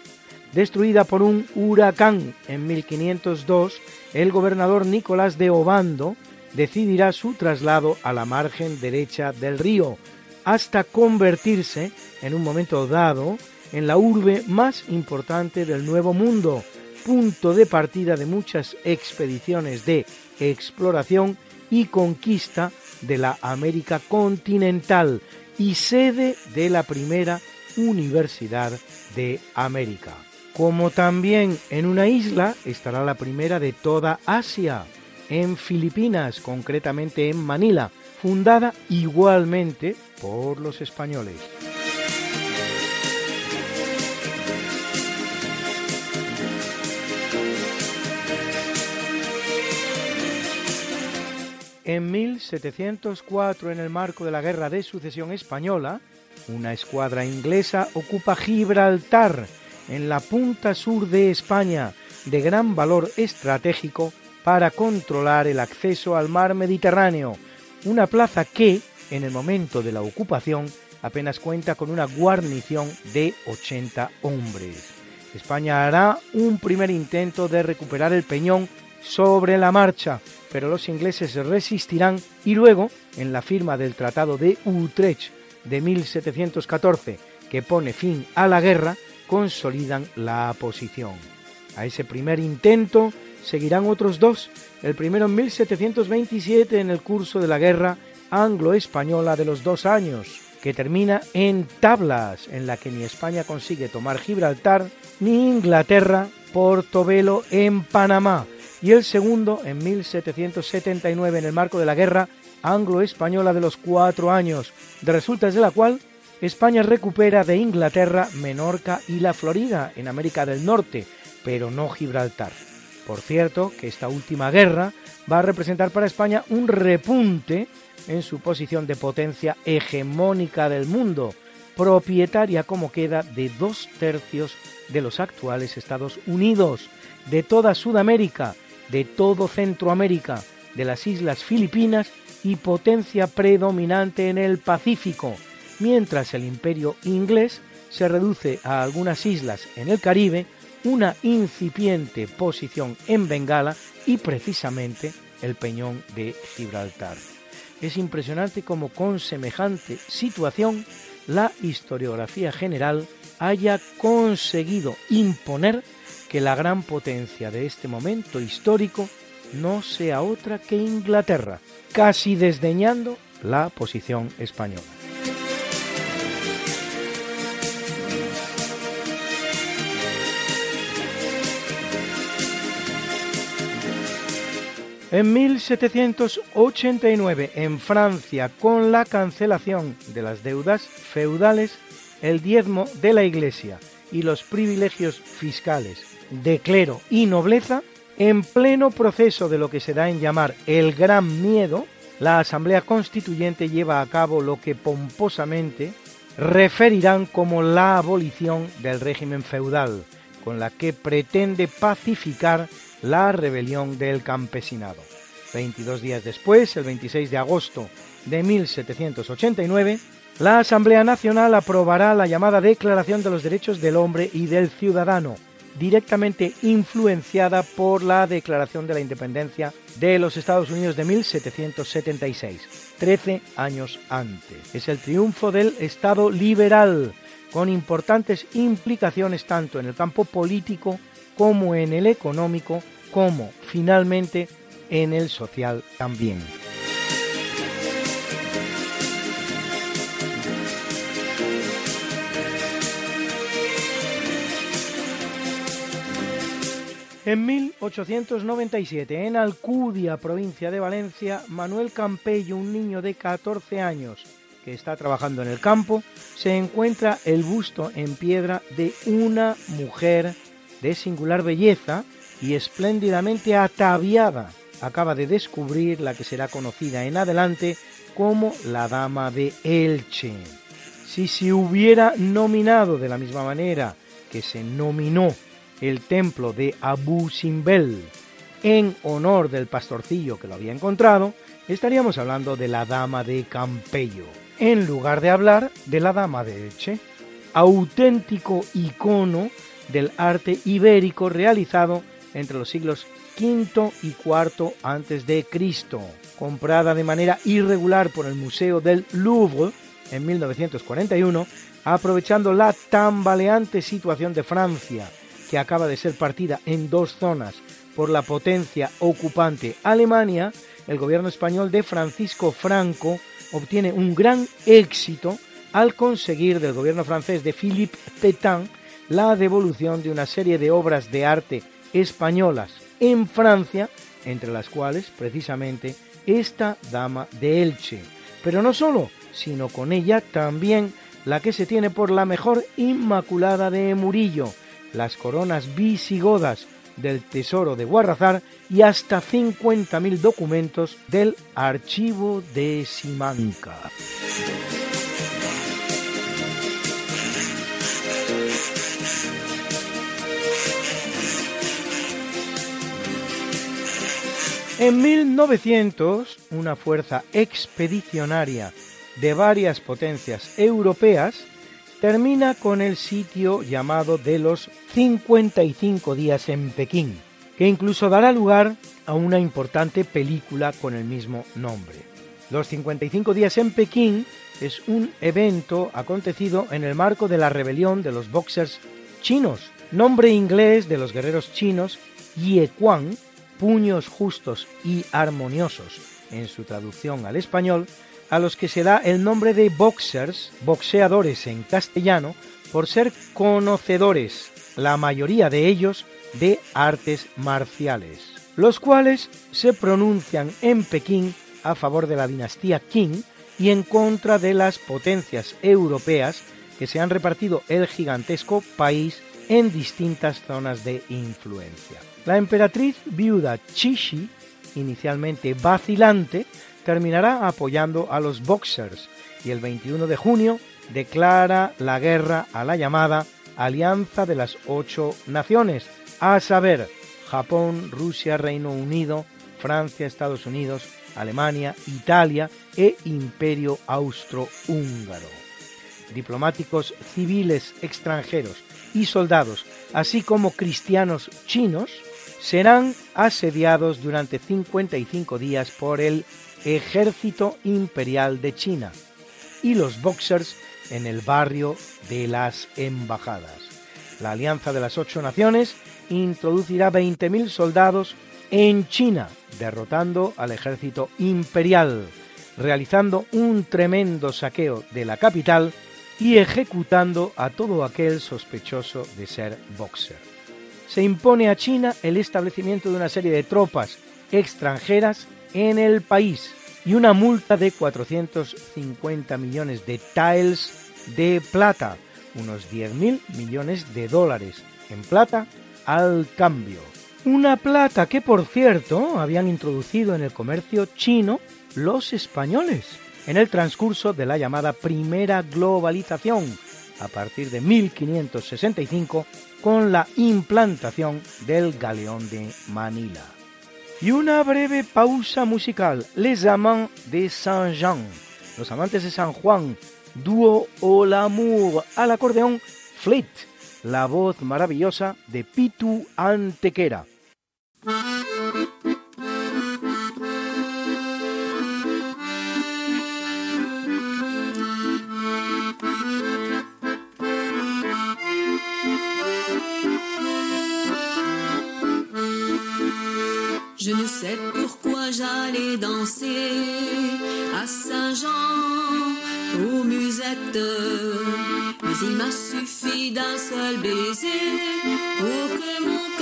Destruida por un huracán en 1502, el gobernador Nicolás de Obando decidirá su traslado a la margen derecha del río, hasta convertirse, en un momento dado, en la urbe más importante del Nuevo Mundo, punto de partida de muchas expediciones de exploración y conquista de la América continental y sede de la primera Universidad de América como también en una isla estará la primera de toda Asia, en Filipinas, concretamente en Manila, fundada igualmente por los españoles. En 1704, en el marco de la Guerra de Sucesión Española, una escuadra inglesa ocupa Gibraltar, en la punta sur de España, de gran valor estratégico para controlar el acceso al mar Mediterráneo, una plaza que, en el momento de la ocupación, apenas cuenta con una guarnición de 80 hombres. España hará un primer intento de recuperar el peñón sobre la marcha, pero los ingleses resistirán y luego, en la firma del Tratado de Utrecht de 1714, que pone fin a la guerra, consolidan la posición. A ese primer intento seguirán otros dos, el primero en 1727 en el curso de la guerra anglo-española de los dos años, que termina en tablas, en la que ni España consigue tomar Gibraltar, ni Inglaterra Portobelo en Panamá, y el segundo en 1779 en el marco de la guerra anglo-española de los cuatro años, de resultas de la cual España recupera de Inglaterra Menorca y la Florida en América del Norte, pero no Gibraltar. Por cierto, que esta última guerra va a representar para España un repunte en su posición de potencia hegemónica del mundo, propietaria como queda de dos tercios de los actuales Estados Unidos, de toda Sudamérica, de todo Centroamérica, de las Islas Filipinas y potencia predominante en el Pacífico, mientras el imperio inglés se reduce a algunas islas en el Caribe, una incipiente posición en Bengala y precisamente el peñón de Gibraltar. Es impresionante cómo con semejante situación la historiografía general haya conseguido imponer que la gran potencia de este momento histórico no sea otra que Inglaterra, casi desdeñando la posición española. En 1789, en Francia, con la cancelación de las deudas feudales, el diezmo de la Iglesia y los privilegios fiscales de clero y nobleza, en pleno proceso de lo que se da en llamar el Gran Miedo, la Asamblea Constituyente lleva a cabo lo que pomposamente referirán como la abolición del régimen feudal, con la que pretende pacificar la rebelión del campesinado. 22 días después, el 26 de agosto de 1789, la Asamblea Nacional aprobará la llamada Declaración de los Derechos del Hombre y del Ciudadano, directamente influenciada por la Declaración de la Independencia de los Estados Unidos de 1776, 13 años antes. Es el triunfo del Estado liberal, con importantes implicaciones tanto en el campo político como en el económico, como finalmente en el social también. En 1897, en Alcudia, provincia de Valencia, Manuel Campello, un niño de 14 años que está trabajando en el campo, se encuentra el busto en piedra de una mujer de singular belleza y espléndidamente ataviada. Acaba de descubrir la que será conocida en adelante como la Dama de Elche. Si se hubiera nominado de la misma manera que se nominó el templo de Abu Simbel. En honor del pastorcillo que lo había encontrado, estaríamos hablando de la Dama de Campello, en lugar de hablar de la Dama de Elche, auténtico icono del arte ibérico realizado entre los siglos V y IV antes de Cristo, comprada de manera irregular por el Museo del Louvre en 1941, aprovechando la tambaleante situación de Francia, que acaba de ser partida en dos zonas por la potencia ocupante Alemania, el gobierno español de Francisco Franco obtiene un gran éxito al conseguir del gobierno francés de Philippe Pétain la devolución de una serie de obras de arte españolas en Francia, entre las cuales precisamente esta dama de Elche. Pero no solo, sino con ella también la que se tiene por la mejor Inmaculada de Murillo, las coronas visigodas del Tesoro de Guarrazar y hasta 50.000 documentos del Archivo de Simanca. En 1900, una fuerza expedicionaria de varias potencias europeas termina con el sitio llamado de los 55 días en Pekín, que incluso dará lugar a una importante película con el mismo nombre. Los 55 días en Pekín es un evento acontecido en el marco de la rebelión de los boxers chinos, nombre inglés de los guerreros chinos Ye Kuan, puños justos y armoniosos en su traducción al español, a los que se da el nombre de boxers, boxeadores en castellano, por ser conocedores, la mayoría de ellos, de artes marciales, los cuales se pronuncian en Pekín a favor de la dinastía Qing y en contra de las potencias europeas que se han repartido el gigantesco país en distintas zonas de influencia. La emperatriz viuda Chishi, inicialmente vacilante, terminará apoyando a los Boxers y el 21 de junio declara la guerra a la llamada Alianza de las Ocho Naciones, a saber, Japón, Rusia, Reino Unido, Francia, Estados Unidos, Alemania, Italia e Imperio Austrohúngaro. Diplomáticos civiles extranjeros y soldados, así como cristianos chinos, serán asediados durante 55 días por el Ejército Imperial de China y los Boxers en el barrio de las Embajadas. La Alianza de las Ocho Naciones introducirá 20.000 soldados en China, derrotando al ejército imperial, realizando un tremendo saqueo de la capital y ejecutando a todo aquel sospechoso de ser boxer. Se impone a China el establecimiento de una serie de tropas extranjeras en el país y una multa de 450 millones de taels de plata, unos 10.000 millones de dólares en plata al cambio. Una plata que, por cierto, habían introducido en el comercio chino los españoles en el transcurso de la llamada primera globalización, a partir de 1565, con la implantación del galeón de Manila. Y una breve pausa musical, Les Amants de Saint-Jean, los amantes de San Juan, dúo O l'amour. Al acordeón, Fleet, la voz maravillosa de Pitu Antequera. Sais pourquoi j'allais danser à Saint-Jean aux musettes, mais il m'a suffi d'un seul baiser pour que mon cœur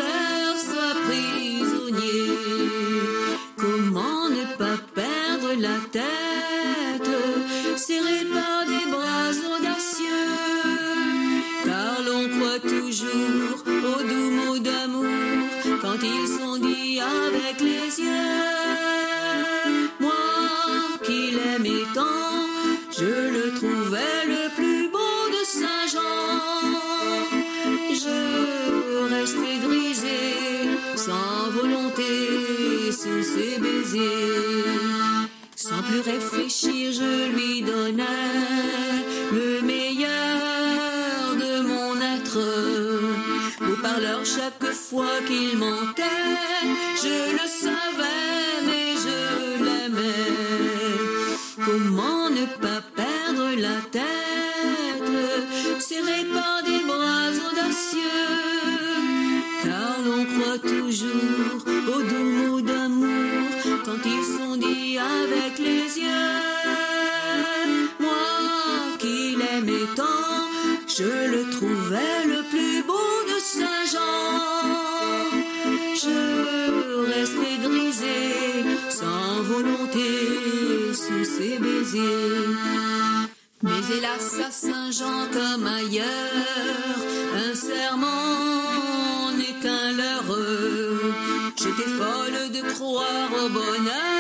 au bonheur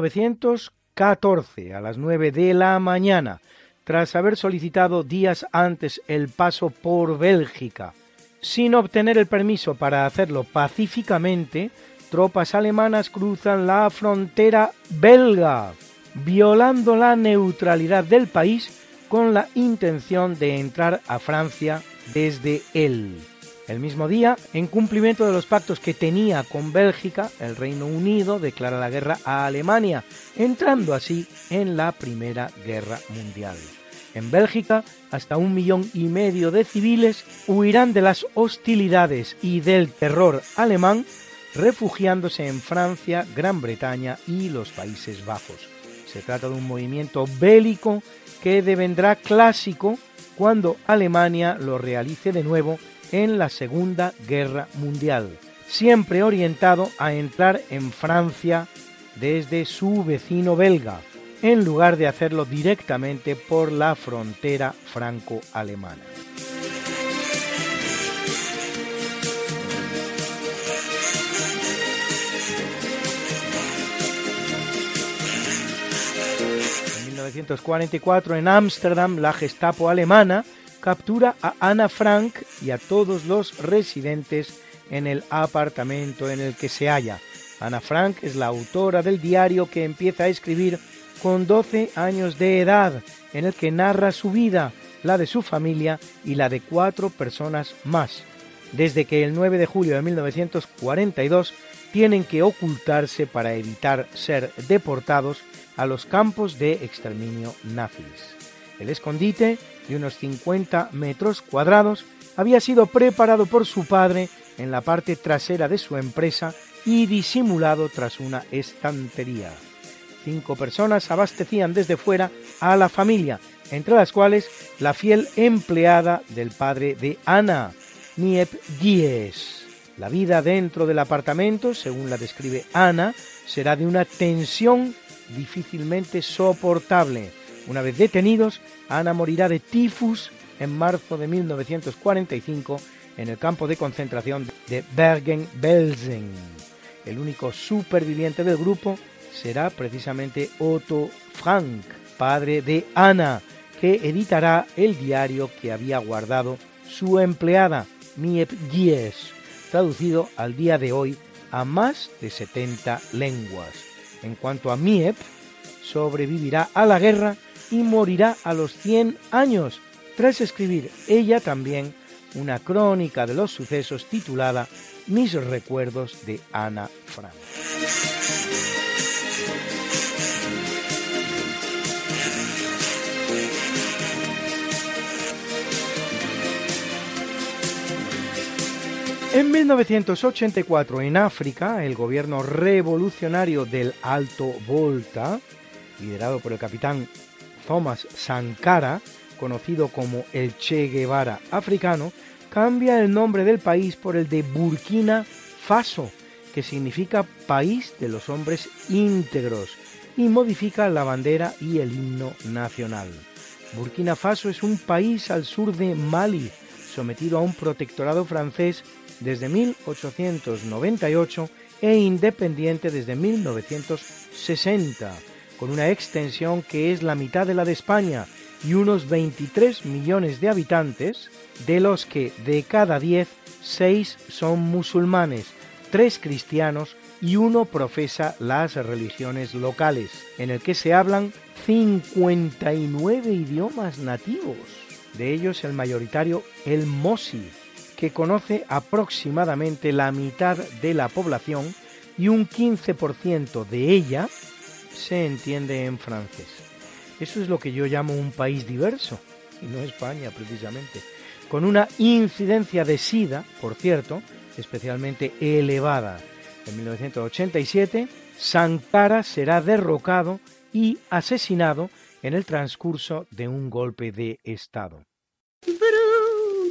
1914, a las 9 de la mañana, tras haber solicitado días antes el paso por Bélgica, sin obtener el permiso para hacerlo pacíficamente, tropas alemanas cruzan la frontera belga, violando la neutralidad del país con la intención de entrar a Francia desde él. El mismo día, en cumplimiento de los pactos que tenía con Bélgica, el Reino Unido declara la guerra a Alemania, entrando así en la Primera Guerra Mundial. En Bélgica, hasta un millón y medio de civiles huirán de las hostilidades y del terror alemán, refugiándose en Francia, Gran Bretaña y los Países Bajos. Se trata de un movimiento bélico que devendrá clásico cuando Alemania lo realice de nuevo en la Segunda Guerra Mundial, siempre orientado a entrar en Francia desde su vecino belga, en lugar de hacerlo directamente por la frontera franco-alemana. En 1944, en Ámsterdam, la Gestapo alemana captura a Anna Frank y a todos los residentes en el apartamento en el que se halla. Anna Frank es la autora del diario que empieza a escribir con 12 años de edad, en el que narra su vida, la de su familia y la de cuatro personas más, desde que el 9 de julio de 1942 tienen que ocultarse para evitar ser deportados a los campos de exterminio nazis. El escondite, de unos 50 metros cuadrados, había sido preparado por su padre en la parte trasera de su empresa y disimulado tras una estantería. Cinco personas abastecían desde fuera a la familia, entre las cuales la fiel empleada del padre de Ana, Niep Gies. La vida dentro del apartamento, según la describe Ana, será de una tensión difícilmente soportable. Una vez detenidos, Ana morirá de tifus en marzo de 1945 en el campo de concentración de Bergen-Belsen. El único superviviente del grupo será precisamente Otto Frank, padre de Ana, que editará el diario que había guardado su empleada, Miep Gies, traducido al día de hoy a más de 70 lenguas. En cuanto a Miep, sobrevivirá a la guerra y morirá a los 100 años, tras escribir ella también una crónica de los sucesos titulada Mis recuerdos de Ana Frank. En 1984, en África, el gobierno revolucionario del Alto Volta, liderado por el capitán Thomas Sankara, conocido como el Che Guevara africano, cambia el nombre del país por el de Burkina Faso, que significa país de los hombres íntegros, y modifica la bandera y el himno nacional. Burkina Faso es un país al sur de Mali, sometido a un protectorado francés desde 1898 e independiente desde 1960, con una extensión que es la mitad de la de España y unos 23 millones de habitantes, de los que de cada 10, 6 son musulmanes, 3 cristianos y uno profesa las religiones locales, en el que se hablan 59 idiomas nativos. De ellos el mayoritario el Mosi, que conoce aproximadamente la mitad de la población y un 15% de ella se entiende en francés. Eso es lo que yo llamo un país diverso, y no España precisamente, con una incidencia de SIDA, por cierto, especialmente elevada. en 1987, Sankara será derrocado y asesinado en el transcurso de un golpe de Estado.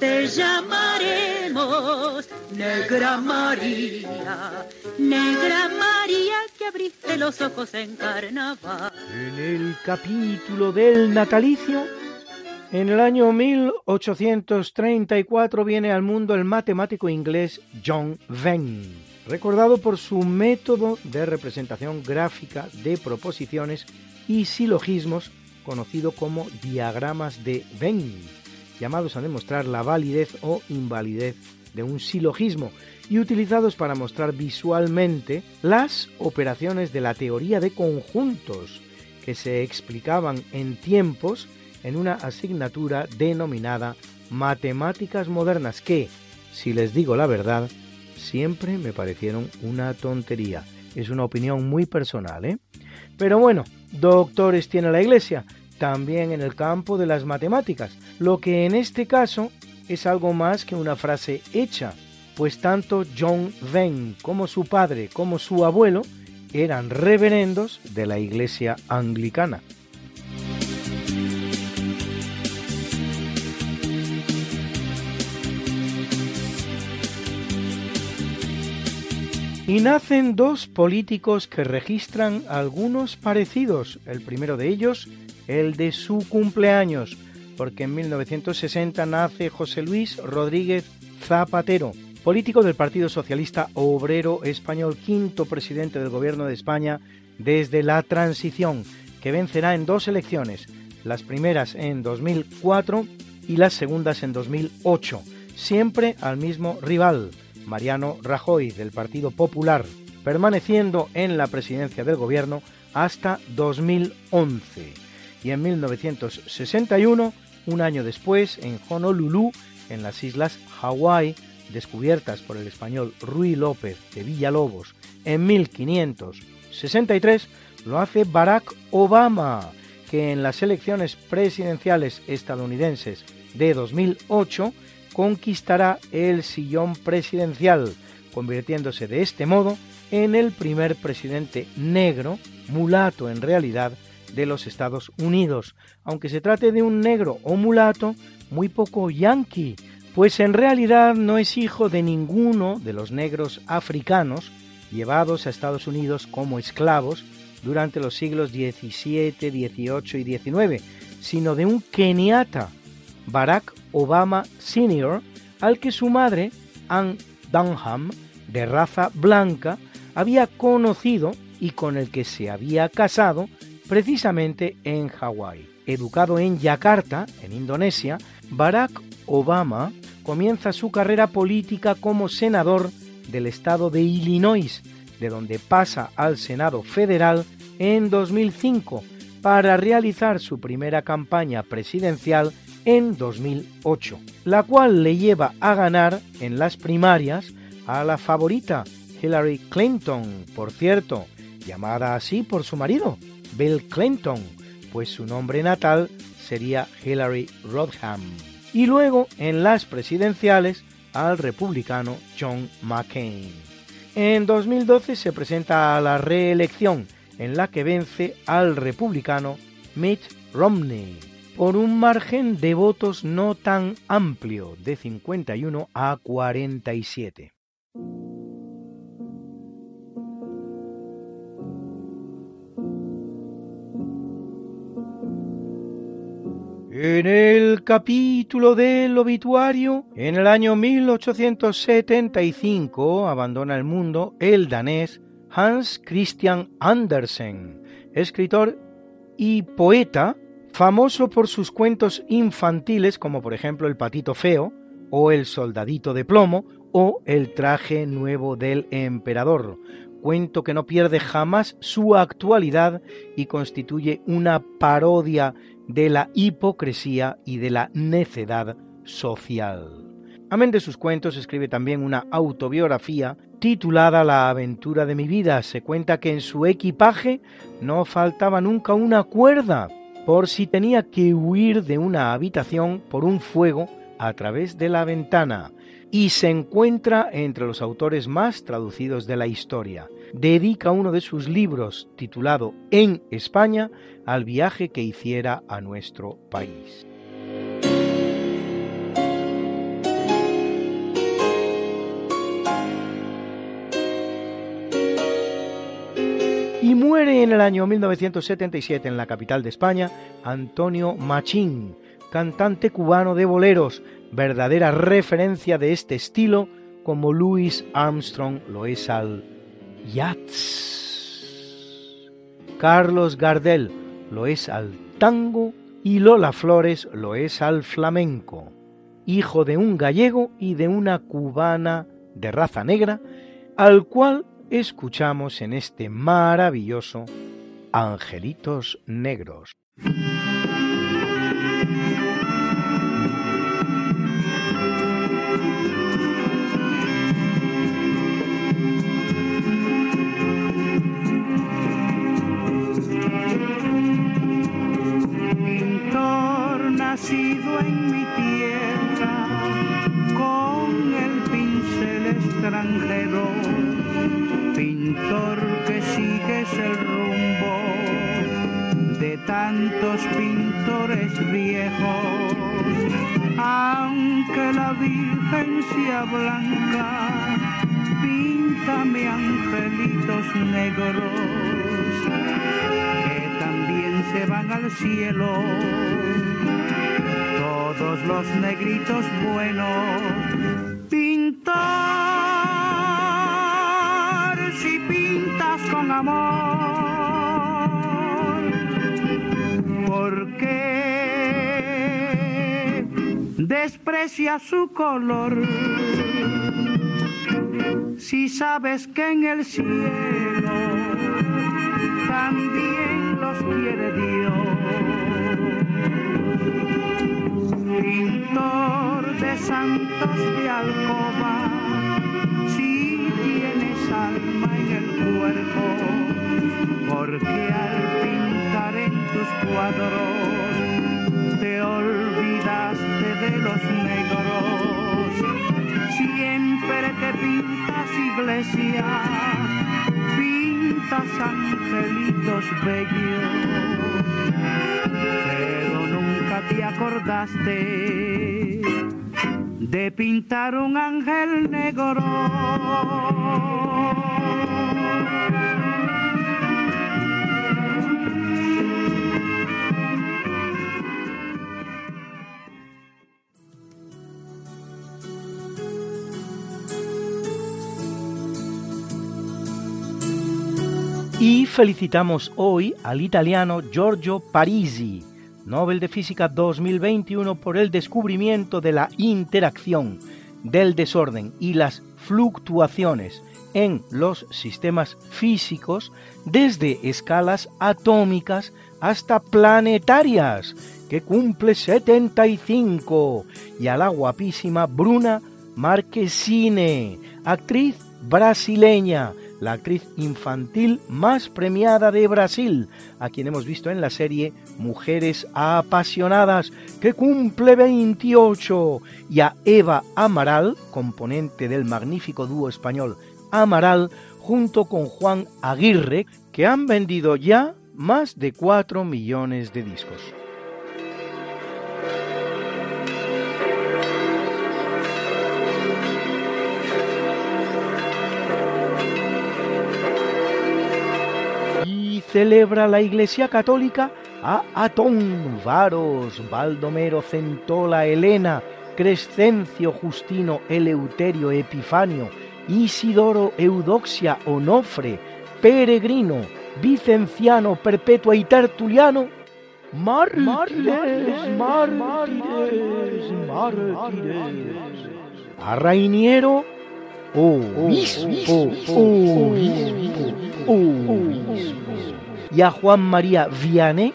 Te llamaremos Negra María, Negra María que abriste los ojos en carnaval. En el capítulo del natalicio, en el año 1834 viene al mundo el matemático inglés John Venn, recordado por su método de representación gráfica de proposiciones y silogismos conocido como diagramas de Venn, llamados a demostrar la validez o invalidez de un silogismo y utilizados para mostrar visualmente las operaciones de la teoría de conjuntos que se explicaban en tiempos en una asignatura denominada Matemáticas Modernas que, si les digo la verdad, siempre me parecieron una tontería. Es una opinión muy personal, ¿eh? Pero bueno, doctores tiene la Iglesia, también en el campo de las matemáticas, lo que en este caso es algo más que una frase hecha, pues tanto John Venn como su padre como su abuelo eran reverendos de la Iglesia anglicana. Y nacen dos políticos que registran algunos parecidos. El primero de ellos, el de su cumpleaños, porque en 1960 nace José Luis Rodríguez Zapatero, político del Partido Socialista Obrero Español, quinto presidente del Gobierno de España desde la transición, que vencerá en dos elecciones, las primeras en 2004 y las segundas en 2008, siempre al mismo rival, Mariano Rajoy, del Partido Popular, permaneciendo en la presidencia del gobierno hasta 2011. Y en 1961, un año después, en Honolulu, en las islas Hawái, descubiertas por el español Ruy López de Villalobos en 1563, lo hace Barack Obama, que en las elecciones presidenciales estadounidenses de 2008 conquistará el sillón presidencial, convirtiéndose de este modo en el primer presidente negro, mulato en realidad, de los Estados Unidos, aunque se trate de un negro o mulato muy poco yanqui, pues en realidad no es hijo de ninguno de los negros africanos llevados a Estados Unidos como esclavos durante los siglos XVII, XVIII y XIX, sino de un keniata, Barack Obama Sr., al que su madre, Ann Dunham, de raza blanca, había conocido y con el que se había casado precisamente en Hawái. Educado en Yakarta, en Indonesia, Barack Obama comienza su carrera política como senador del estado de Illinois, de donde pasa al Senado federal en 2005 para realizar su primera campaña presidencial en 2008, la cual le lleva a ganar en las primarias a la favorita Hillary Clinton, por cierto, llamada así por su marido, Bill Clinton, pues su nombre natal sería Hillary Rodham. Y luego en las presidenciales al republicano John McCain. En 2012 se presenta a la reelección en la que vence al republicano Mitt Romney por un margen de votos no tan amplio de 51 a 47. En el capítulo del obituario, en el año 1875 abandona el mundo el danés Hans Christian Andersen, escritor y poeta famoso por sus cuentos infantiles como por ejemplo El patito feo o El soldadito de plomo o El traje nuevo del emperador, cuento que no pierde jamás su actualidad y constituye una parodia de la hipocresía y de la necedad social. Amén de sus cuentos, escribe también una autobiografía titulada La aventura de mi vida. Se cuenta que en su equipaje no faltaba nunca una cuerda, por si tenía que huir de una habitación por un fuego a través de la ventana, y se encuentra entre los autores más traducidos de la historia. Dedica uno de sus libros, titulado En España, al viaje que hiciera a nuestro país. y muere en el año 1977 en la capital de España Antonio Machín, cantante cubano de boleros, verdadera referencia de este estilo como Louis Armstrong lo es al jazz. Carlos Gardel lo es al tango y Lola Flores lo es al flamenco. Hijo de un gallego y de una cubana de raza negra, al cual escuchamos en este maravilloso Angelitos Negros. Cielo. Todos los negritos buenos, pintar con amor. Porque desprecia su color. Si sabes que en el cielo también quiere Dios. Pintor de santos de alcoba, si tienes alma cuerpo, porque al pintar en tus cuadros te olvidaste de los negros. Siempre que pintas iglesia, pintas angelitos bellos, pero nunca te acordaste de pintar un ángel negro. Felicitamos hoy al italiano Giorgio Parisi, Nobel de Física 2021 por el descubrimiento de la interacción del desorden y las fluctuaciones en los sistemas físicos desde escalas atómicas hasta planetarias, que cumple 75, y a la guapísima Bruna Marquesine, actriz brasileña, la actriz infantil más premiada de Brasil, a quien hemos visto en la serie Mujeres Apasionadas, que cumple 28, y a Eva Amaral, componente del magnífico dúo español Amaral, junto con Juan Aguirre, que han vendido ya más de 4 millones de discos. Celebra la Iglesia Católica a Atón, Varos, Baldomero, Centola, Elena, Crescencio, Justino, Eleuterio, Epifanio, Isidoro, Eudoxia, Onofre, Peregrino, Vicenciano, Perpetua y Tertuliano, mártires, mártires, mártires, a Rainiero, obispo, obispo, obispo. Y a Juan María Vianney,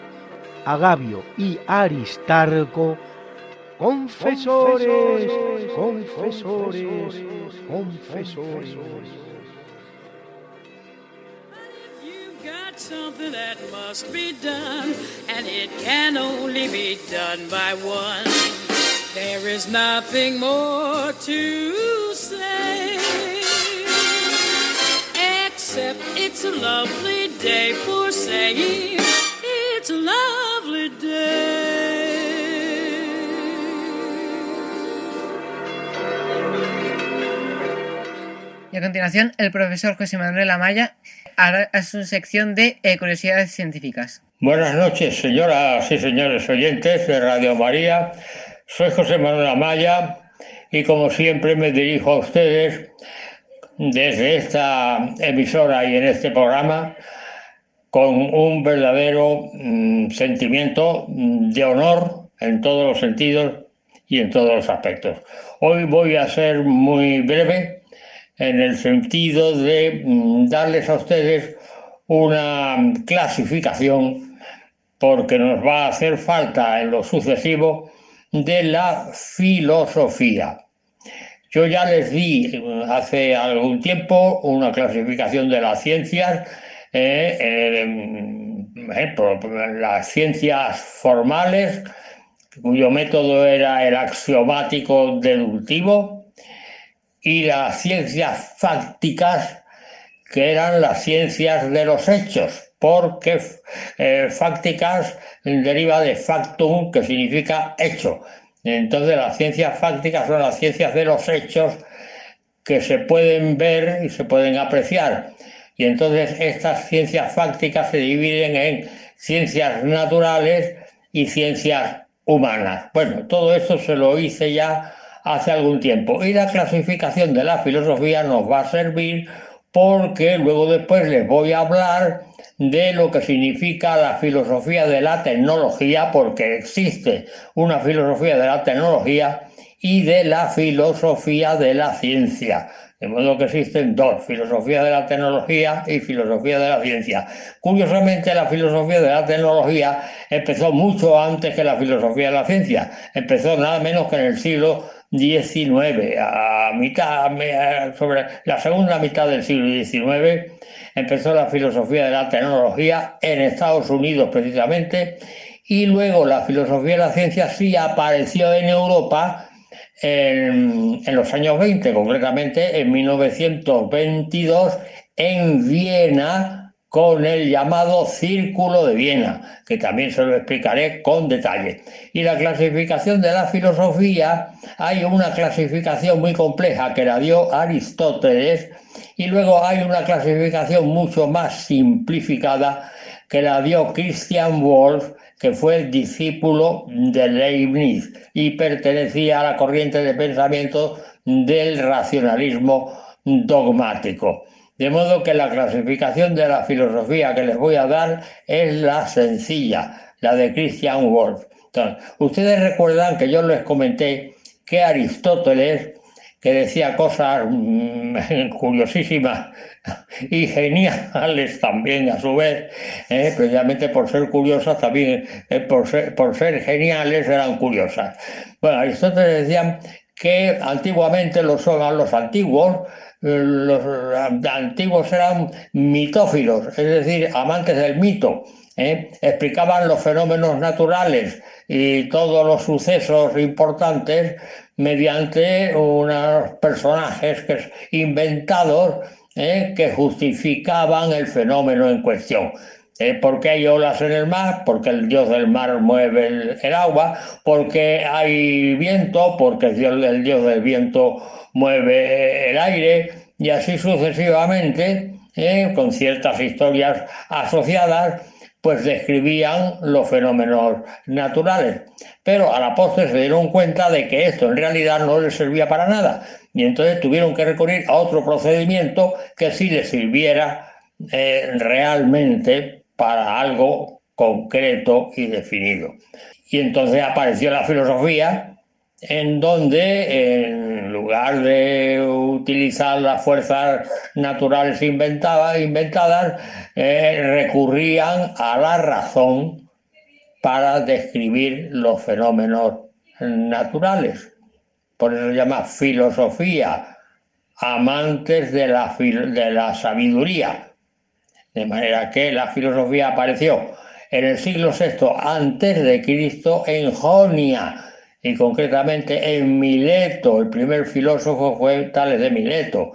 Agavio y Aristarco, confesores, confesores, confesores. got something that must be done, and it can only be done by one. There is nothing more to say, except it's a lovely day for saying it's a lovely day. Y a continuación, el profesor José Manuel Amaya hará su sección de eh, curiosidades científicas. Buenas noches, señoras y señores oyentes de Radio María. Soy José Manuel Amaya y como siempre me dirijo a ustedes desde esta emisora y en este programa con un verdadero mm, sentimiento de honor en todos los sentidos y en todos los aspectos. Hoy voy a ser muy breve en el sentido de mm, darles a ustedes una clasificación porque nos va a hacer falta en lo sucesivo de la filosofía. Yo ya les di hace algún tiempo una clasificación de las ciencias, eh, eh, las ciencias formales, cuyo método era el axiomático deductivo, y las ciencias fácticas, que eran las ciencias de los hechos, porque eh, fácticas deriva de factum, que significa hecho. Entonces las ciencias fácticas son las ciencias de los hechos que se pueden ver y se pueden apreciar. Y entonces estas ciencias fácticas se dividen en ciencias naturales y ciencias humanas. Bueno, todo esto se lo hice ya hace algún tiempo. Y la clasificación de la filosofía nos va a servir porque luego después les voy a hablar de lo que significa la filosofía de la tecnología, porque existe una filosofía de la tecnología y de la filosofía de la ciencia. De modo que existen dos, filosofía de la tecnología y filosofía de la ciencia. Curiosamente, la filosofía de la tecnología empezó mucho antes que la filosofía de la ciencia. Empezó nada menos que en el siglo 19, a mitad, sobre la segunda mitad del siglo XIX, empezó la filosofía de la tecnología en Estados Unidos precisamente, y luego la filosofía de la ciencia sí apareció en Europa en, en los años 20, concretamente en 1922 en Viena, con el llamado Círculo de Viena, que también se lo explicaré con detalle. Y la clasificación de la filosofía, hay una clasificación muy compleja que la dio Aristóteles y luego hay una clasificación mucho más simplificada que la dio Christian Wolff, que fue discípulo de Leibniz y pertenecía a la corriente de pensamiento del racionalismo dogmático. De modo que la clasificación de la filosofía que les voy a dar es la sencilla, la de Christian Wolff. ustedes recuerdan que yo les comenté que Aristóteles, que decía cosas mm, *laughs* curiosísimas y geniales también a su vez, eh, precisamente por ser curiosas también, eh, por, ser, por ser geniales eran curiosas. Bueno, Aristóteles decía que antiguamente los, los antiguos los antiguos eran mitófilos, es decir, amantes del mito. ¿eh? Explicaban los fenómenos naturales y todos los sucesos importantes mediante unos personajes que, inventados ¿eh? que justificaban el fenómeno en cuestión. ¿Eh? ¿Por qué hay olas en el mar? Porque el dios del mar mueve el, agua. Porque hay viento? Porque el dios, el dios del viento mueve el aire y así sucesivamente, ¿eh? con ciertas historias asociadas, pues describían los fenómenos naturales. Pero a la postre se dieron cuenta de que esto en realidad no les servía para nada y entonces tuvieron que recurrir a otro procedimiento que sí les sirviera eh, realmente para algo concreto y definido. Y entonces apareció la filosofía en donde lugar de utilizar las fuerzas naturales inventadas, inventadas eh, recurrían a la razón para describir los fenómenos naturales. Por eso se llama filosofía, amantes de la, de la sabiduría. De manera que la filosofía apareció en el siglo VI antes de Cristo en Jonia, y concretamente en Mileto. El primer filósofo fue Tales de Mileto.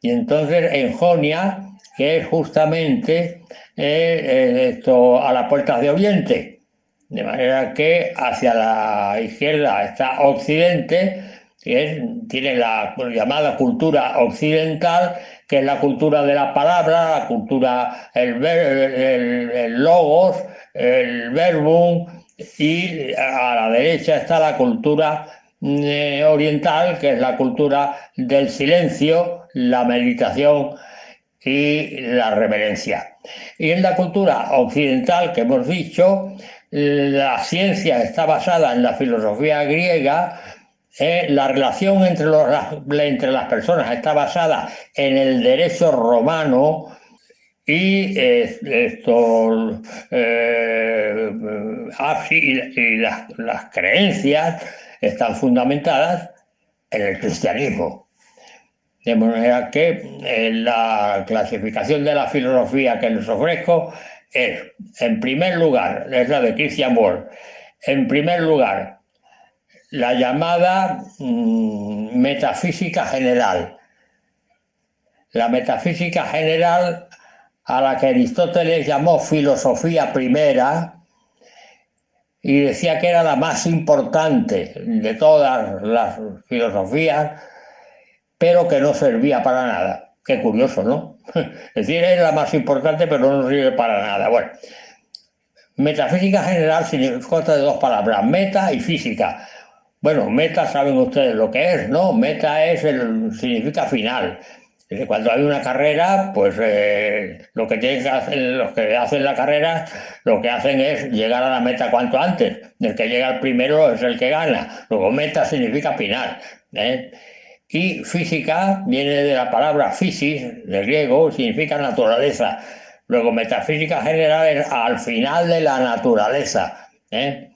Y entonces en Jonia, que es justamente eh, eh, esto, a las puertas de Oriente. De manera que hacia la izquierda está Occidente, que tiene la llamada cultura occidental, que es la cultura de la palabra, la cultura, el, el, el logos, el verbum, y a la derecha está la cultura eh, oriental, que es la cultura del silencio, la meditación y la reverencia. Y en la cultura occidental, que hemos dicho, la ciencia está basada en la filosofía griega, eh, la relación entre, los, entre las personas está basada en el derecho romano, y esto eh, y, las, creencias están fundamentadas en el cristianismo. De manera que eh, la clasificación de la filosofía que les ofrezco es, en primer lugar, es la de Christian Ward, en primer lugar, la llamada mm, metafísica general. La metafísica general a la que Aristóteles llamó filosofía primera y decía que era la más importante de todas las filosofías, pero que no servía para nada. Qué curioso, ¿no? *laughs* Es decir, es la más importante, pero no sirve para nada. Bueno, metafísica general significa de dos palabras, meta y física. Bueno, meta saben ustedes lo que es, ¿no? Meta es el, significa final. Cuando hay una carrera, pues eh, lo que tienen que hacer, los que hacen la carrera, lo que hacen es llegar a la meta cuanto antes. El que llega al primero es el que gana. Luego meta significa final. ¿eh? Y física viene de la palabra physis, de griego, significa naturaleza. Luego metafísica general es al final de la naturaleza. ¿eh?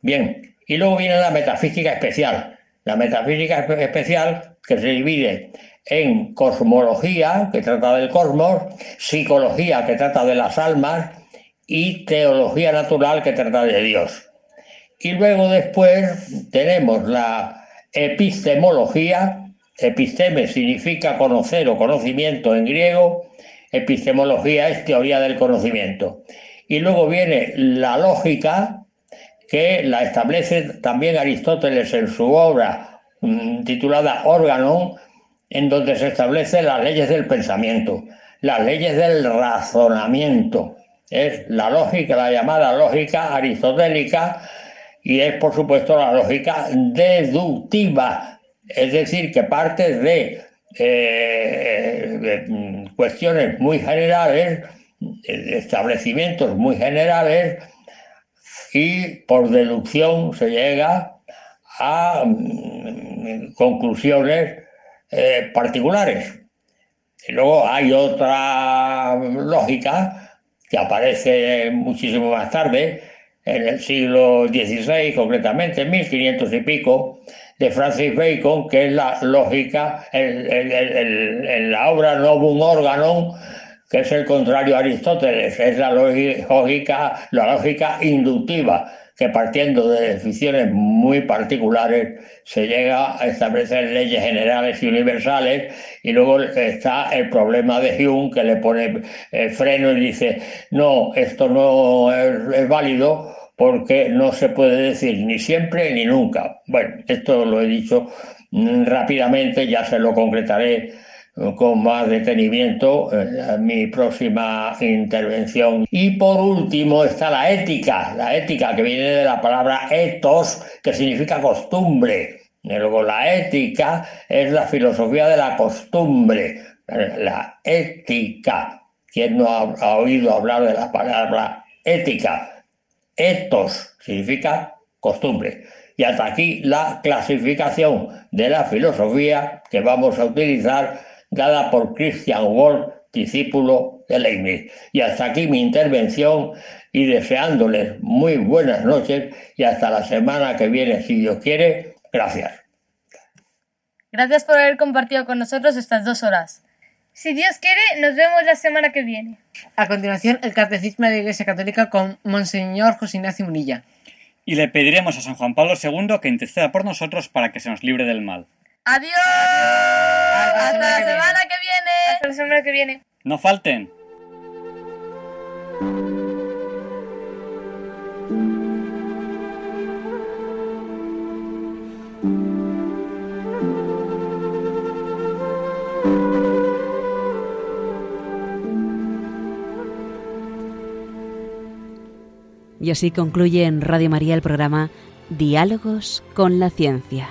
Bien, y luego viene la metafísica especial. La metafísica especial que se divide en cosmología, que trata del cosmos, psicología, que trata de las almas, y teología natural, que trata de Dios. Y luego después tenemos la epistemología, episteme significa conocer o conocimiento en griego, epistemología es teoría del conocimiento. Y luego viene la lógica, que la establece también Aristóteles en su obra mm, titulada Órgano, en donde se establecen las leyes del pensamiento, las leyes del razonamiento. Es la lógica, la llamada lógica aristotélica, y es por supuesto la lógica deductiva, es decir, que parte de, eh, mm, cuestiones muy generales, establecimientos muy generales, y por deducción se llega a mm, conclusiones eh, particulares. Y luego hay otra lógica que aparece muchísimo más tarde, en el siglo XVI, concretamente en 1500 y pico, de Francis Bacon, que es la lógica, en la obra Novum Organon, que es el contrario a Aristóteles, es la lógica, la lógica inductiva que partiendo de definiciones muy particulares se llega a establecer leyes generales y universales y luego está el problema de Hume que le pone eh, freno y dice no, esto no es, válido porque no se puede decir ni siempre ni nunca. Bueno, esto lo he dicho mm, rápidamente, ya se lo concretaré con más detenimiento en mi próxima intervención. Y por último está la ética, la ética que viene de la palabra ethos, que significa costumbre. Luego la ética es la filosofía de la costumbre, la ética. ¿Quién no ha, oído hablar de la palabra ética? Ethos significa costumbre. Y hasta aquí la clasificación de la filosofía que vamos a utilizar, dada por Christian Wolff, discípulo de Leibniz. Y hasta aquí mi intervención y deseándoles muy buenas noches y hasta la semana que viene, si Dios quiere. Gracias. Gracias por haber compartido con nosotros estas dos horas. Si Dios quiere, nos vemos la semana que viene. A continuación, el Catecismo de la Iglesia Católica con Monseñor José Ignacio Munilla. Y le pediremos a San Juan Pablo II que interceda por nosotros para que se nos libre del mal. ¡Adiós! Hasta la semana que viene. Hasta la semana que viene. No falten. Y así concluye en Radio María el programa Diálogos con la Ciencia.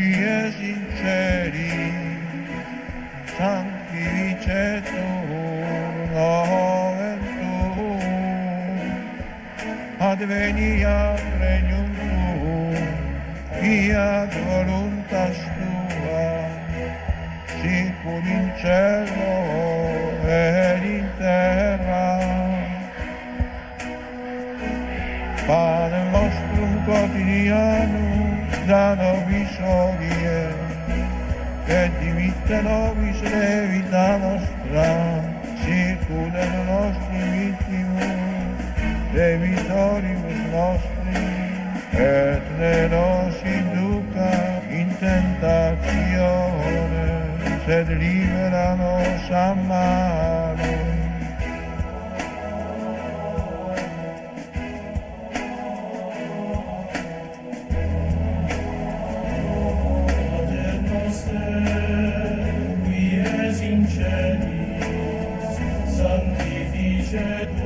Tanti e sinceri, tanti vince tu, la gioventù, advenia regnum tuo, fiat voluntas tua, si sicur in cielo e in terra. Padre nostrum quotidianum, vitano visorie, eh, che di vitano visere vita nostra, circudano nostri vittimus, de vitoribus nostri, et ne nos induca in tentazione, sed libera nos a shed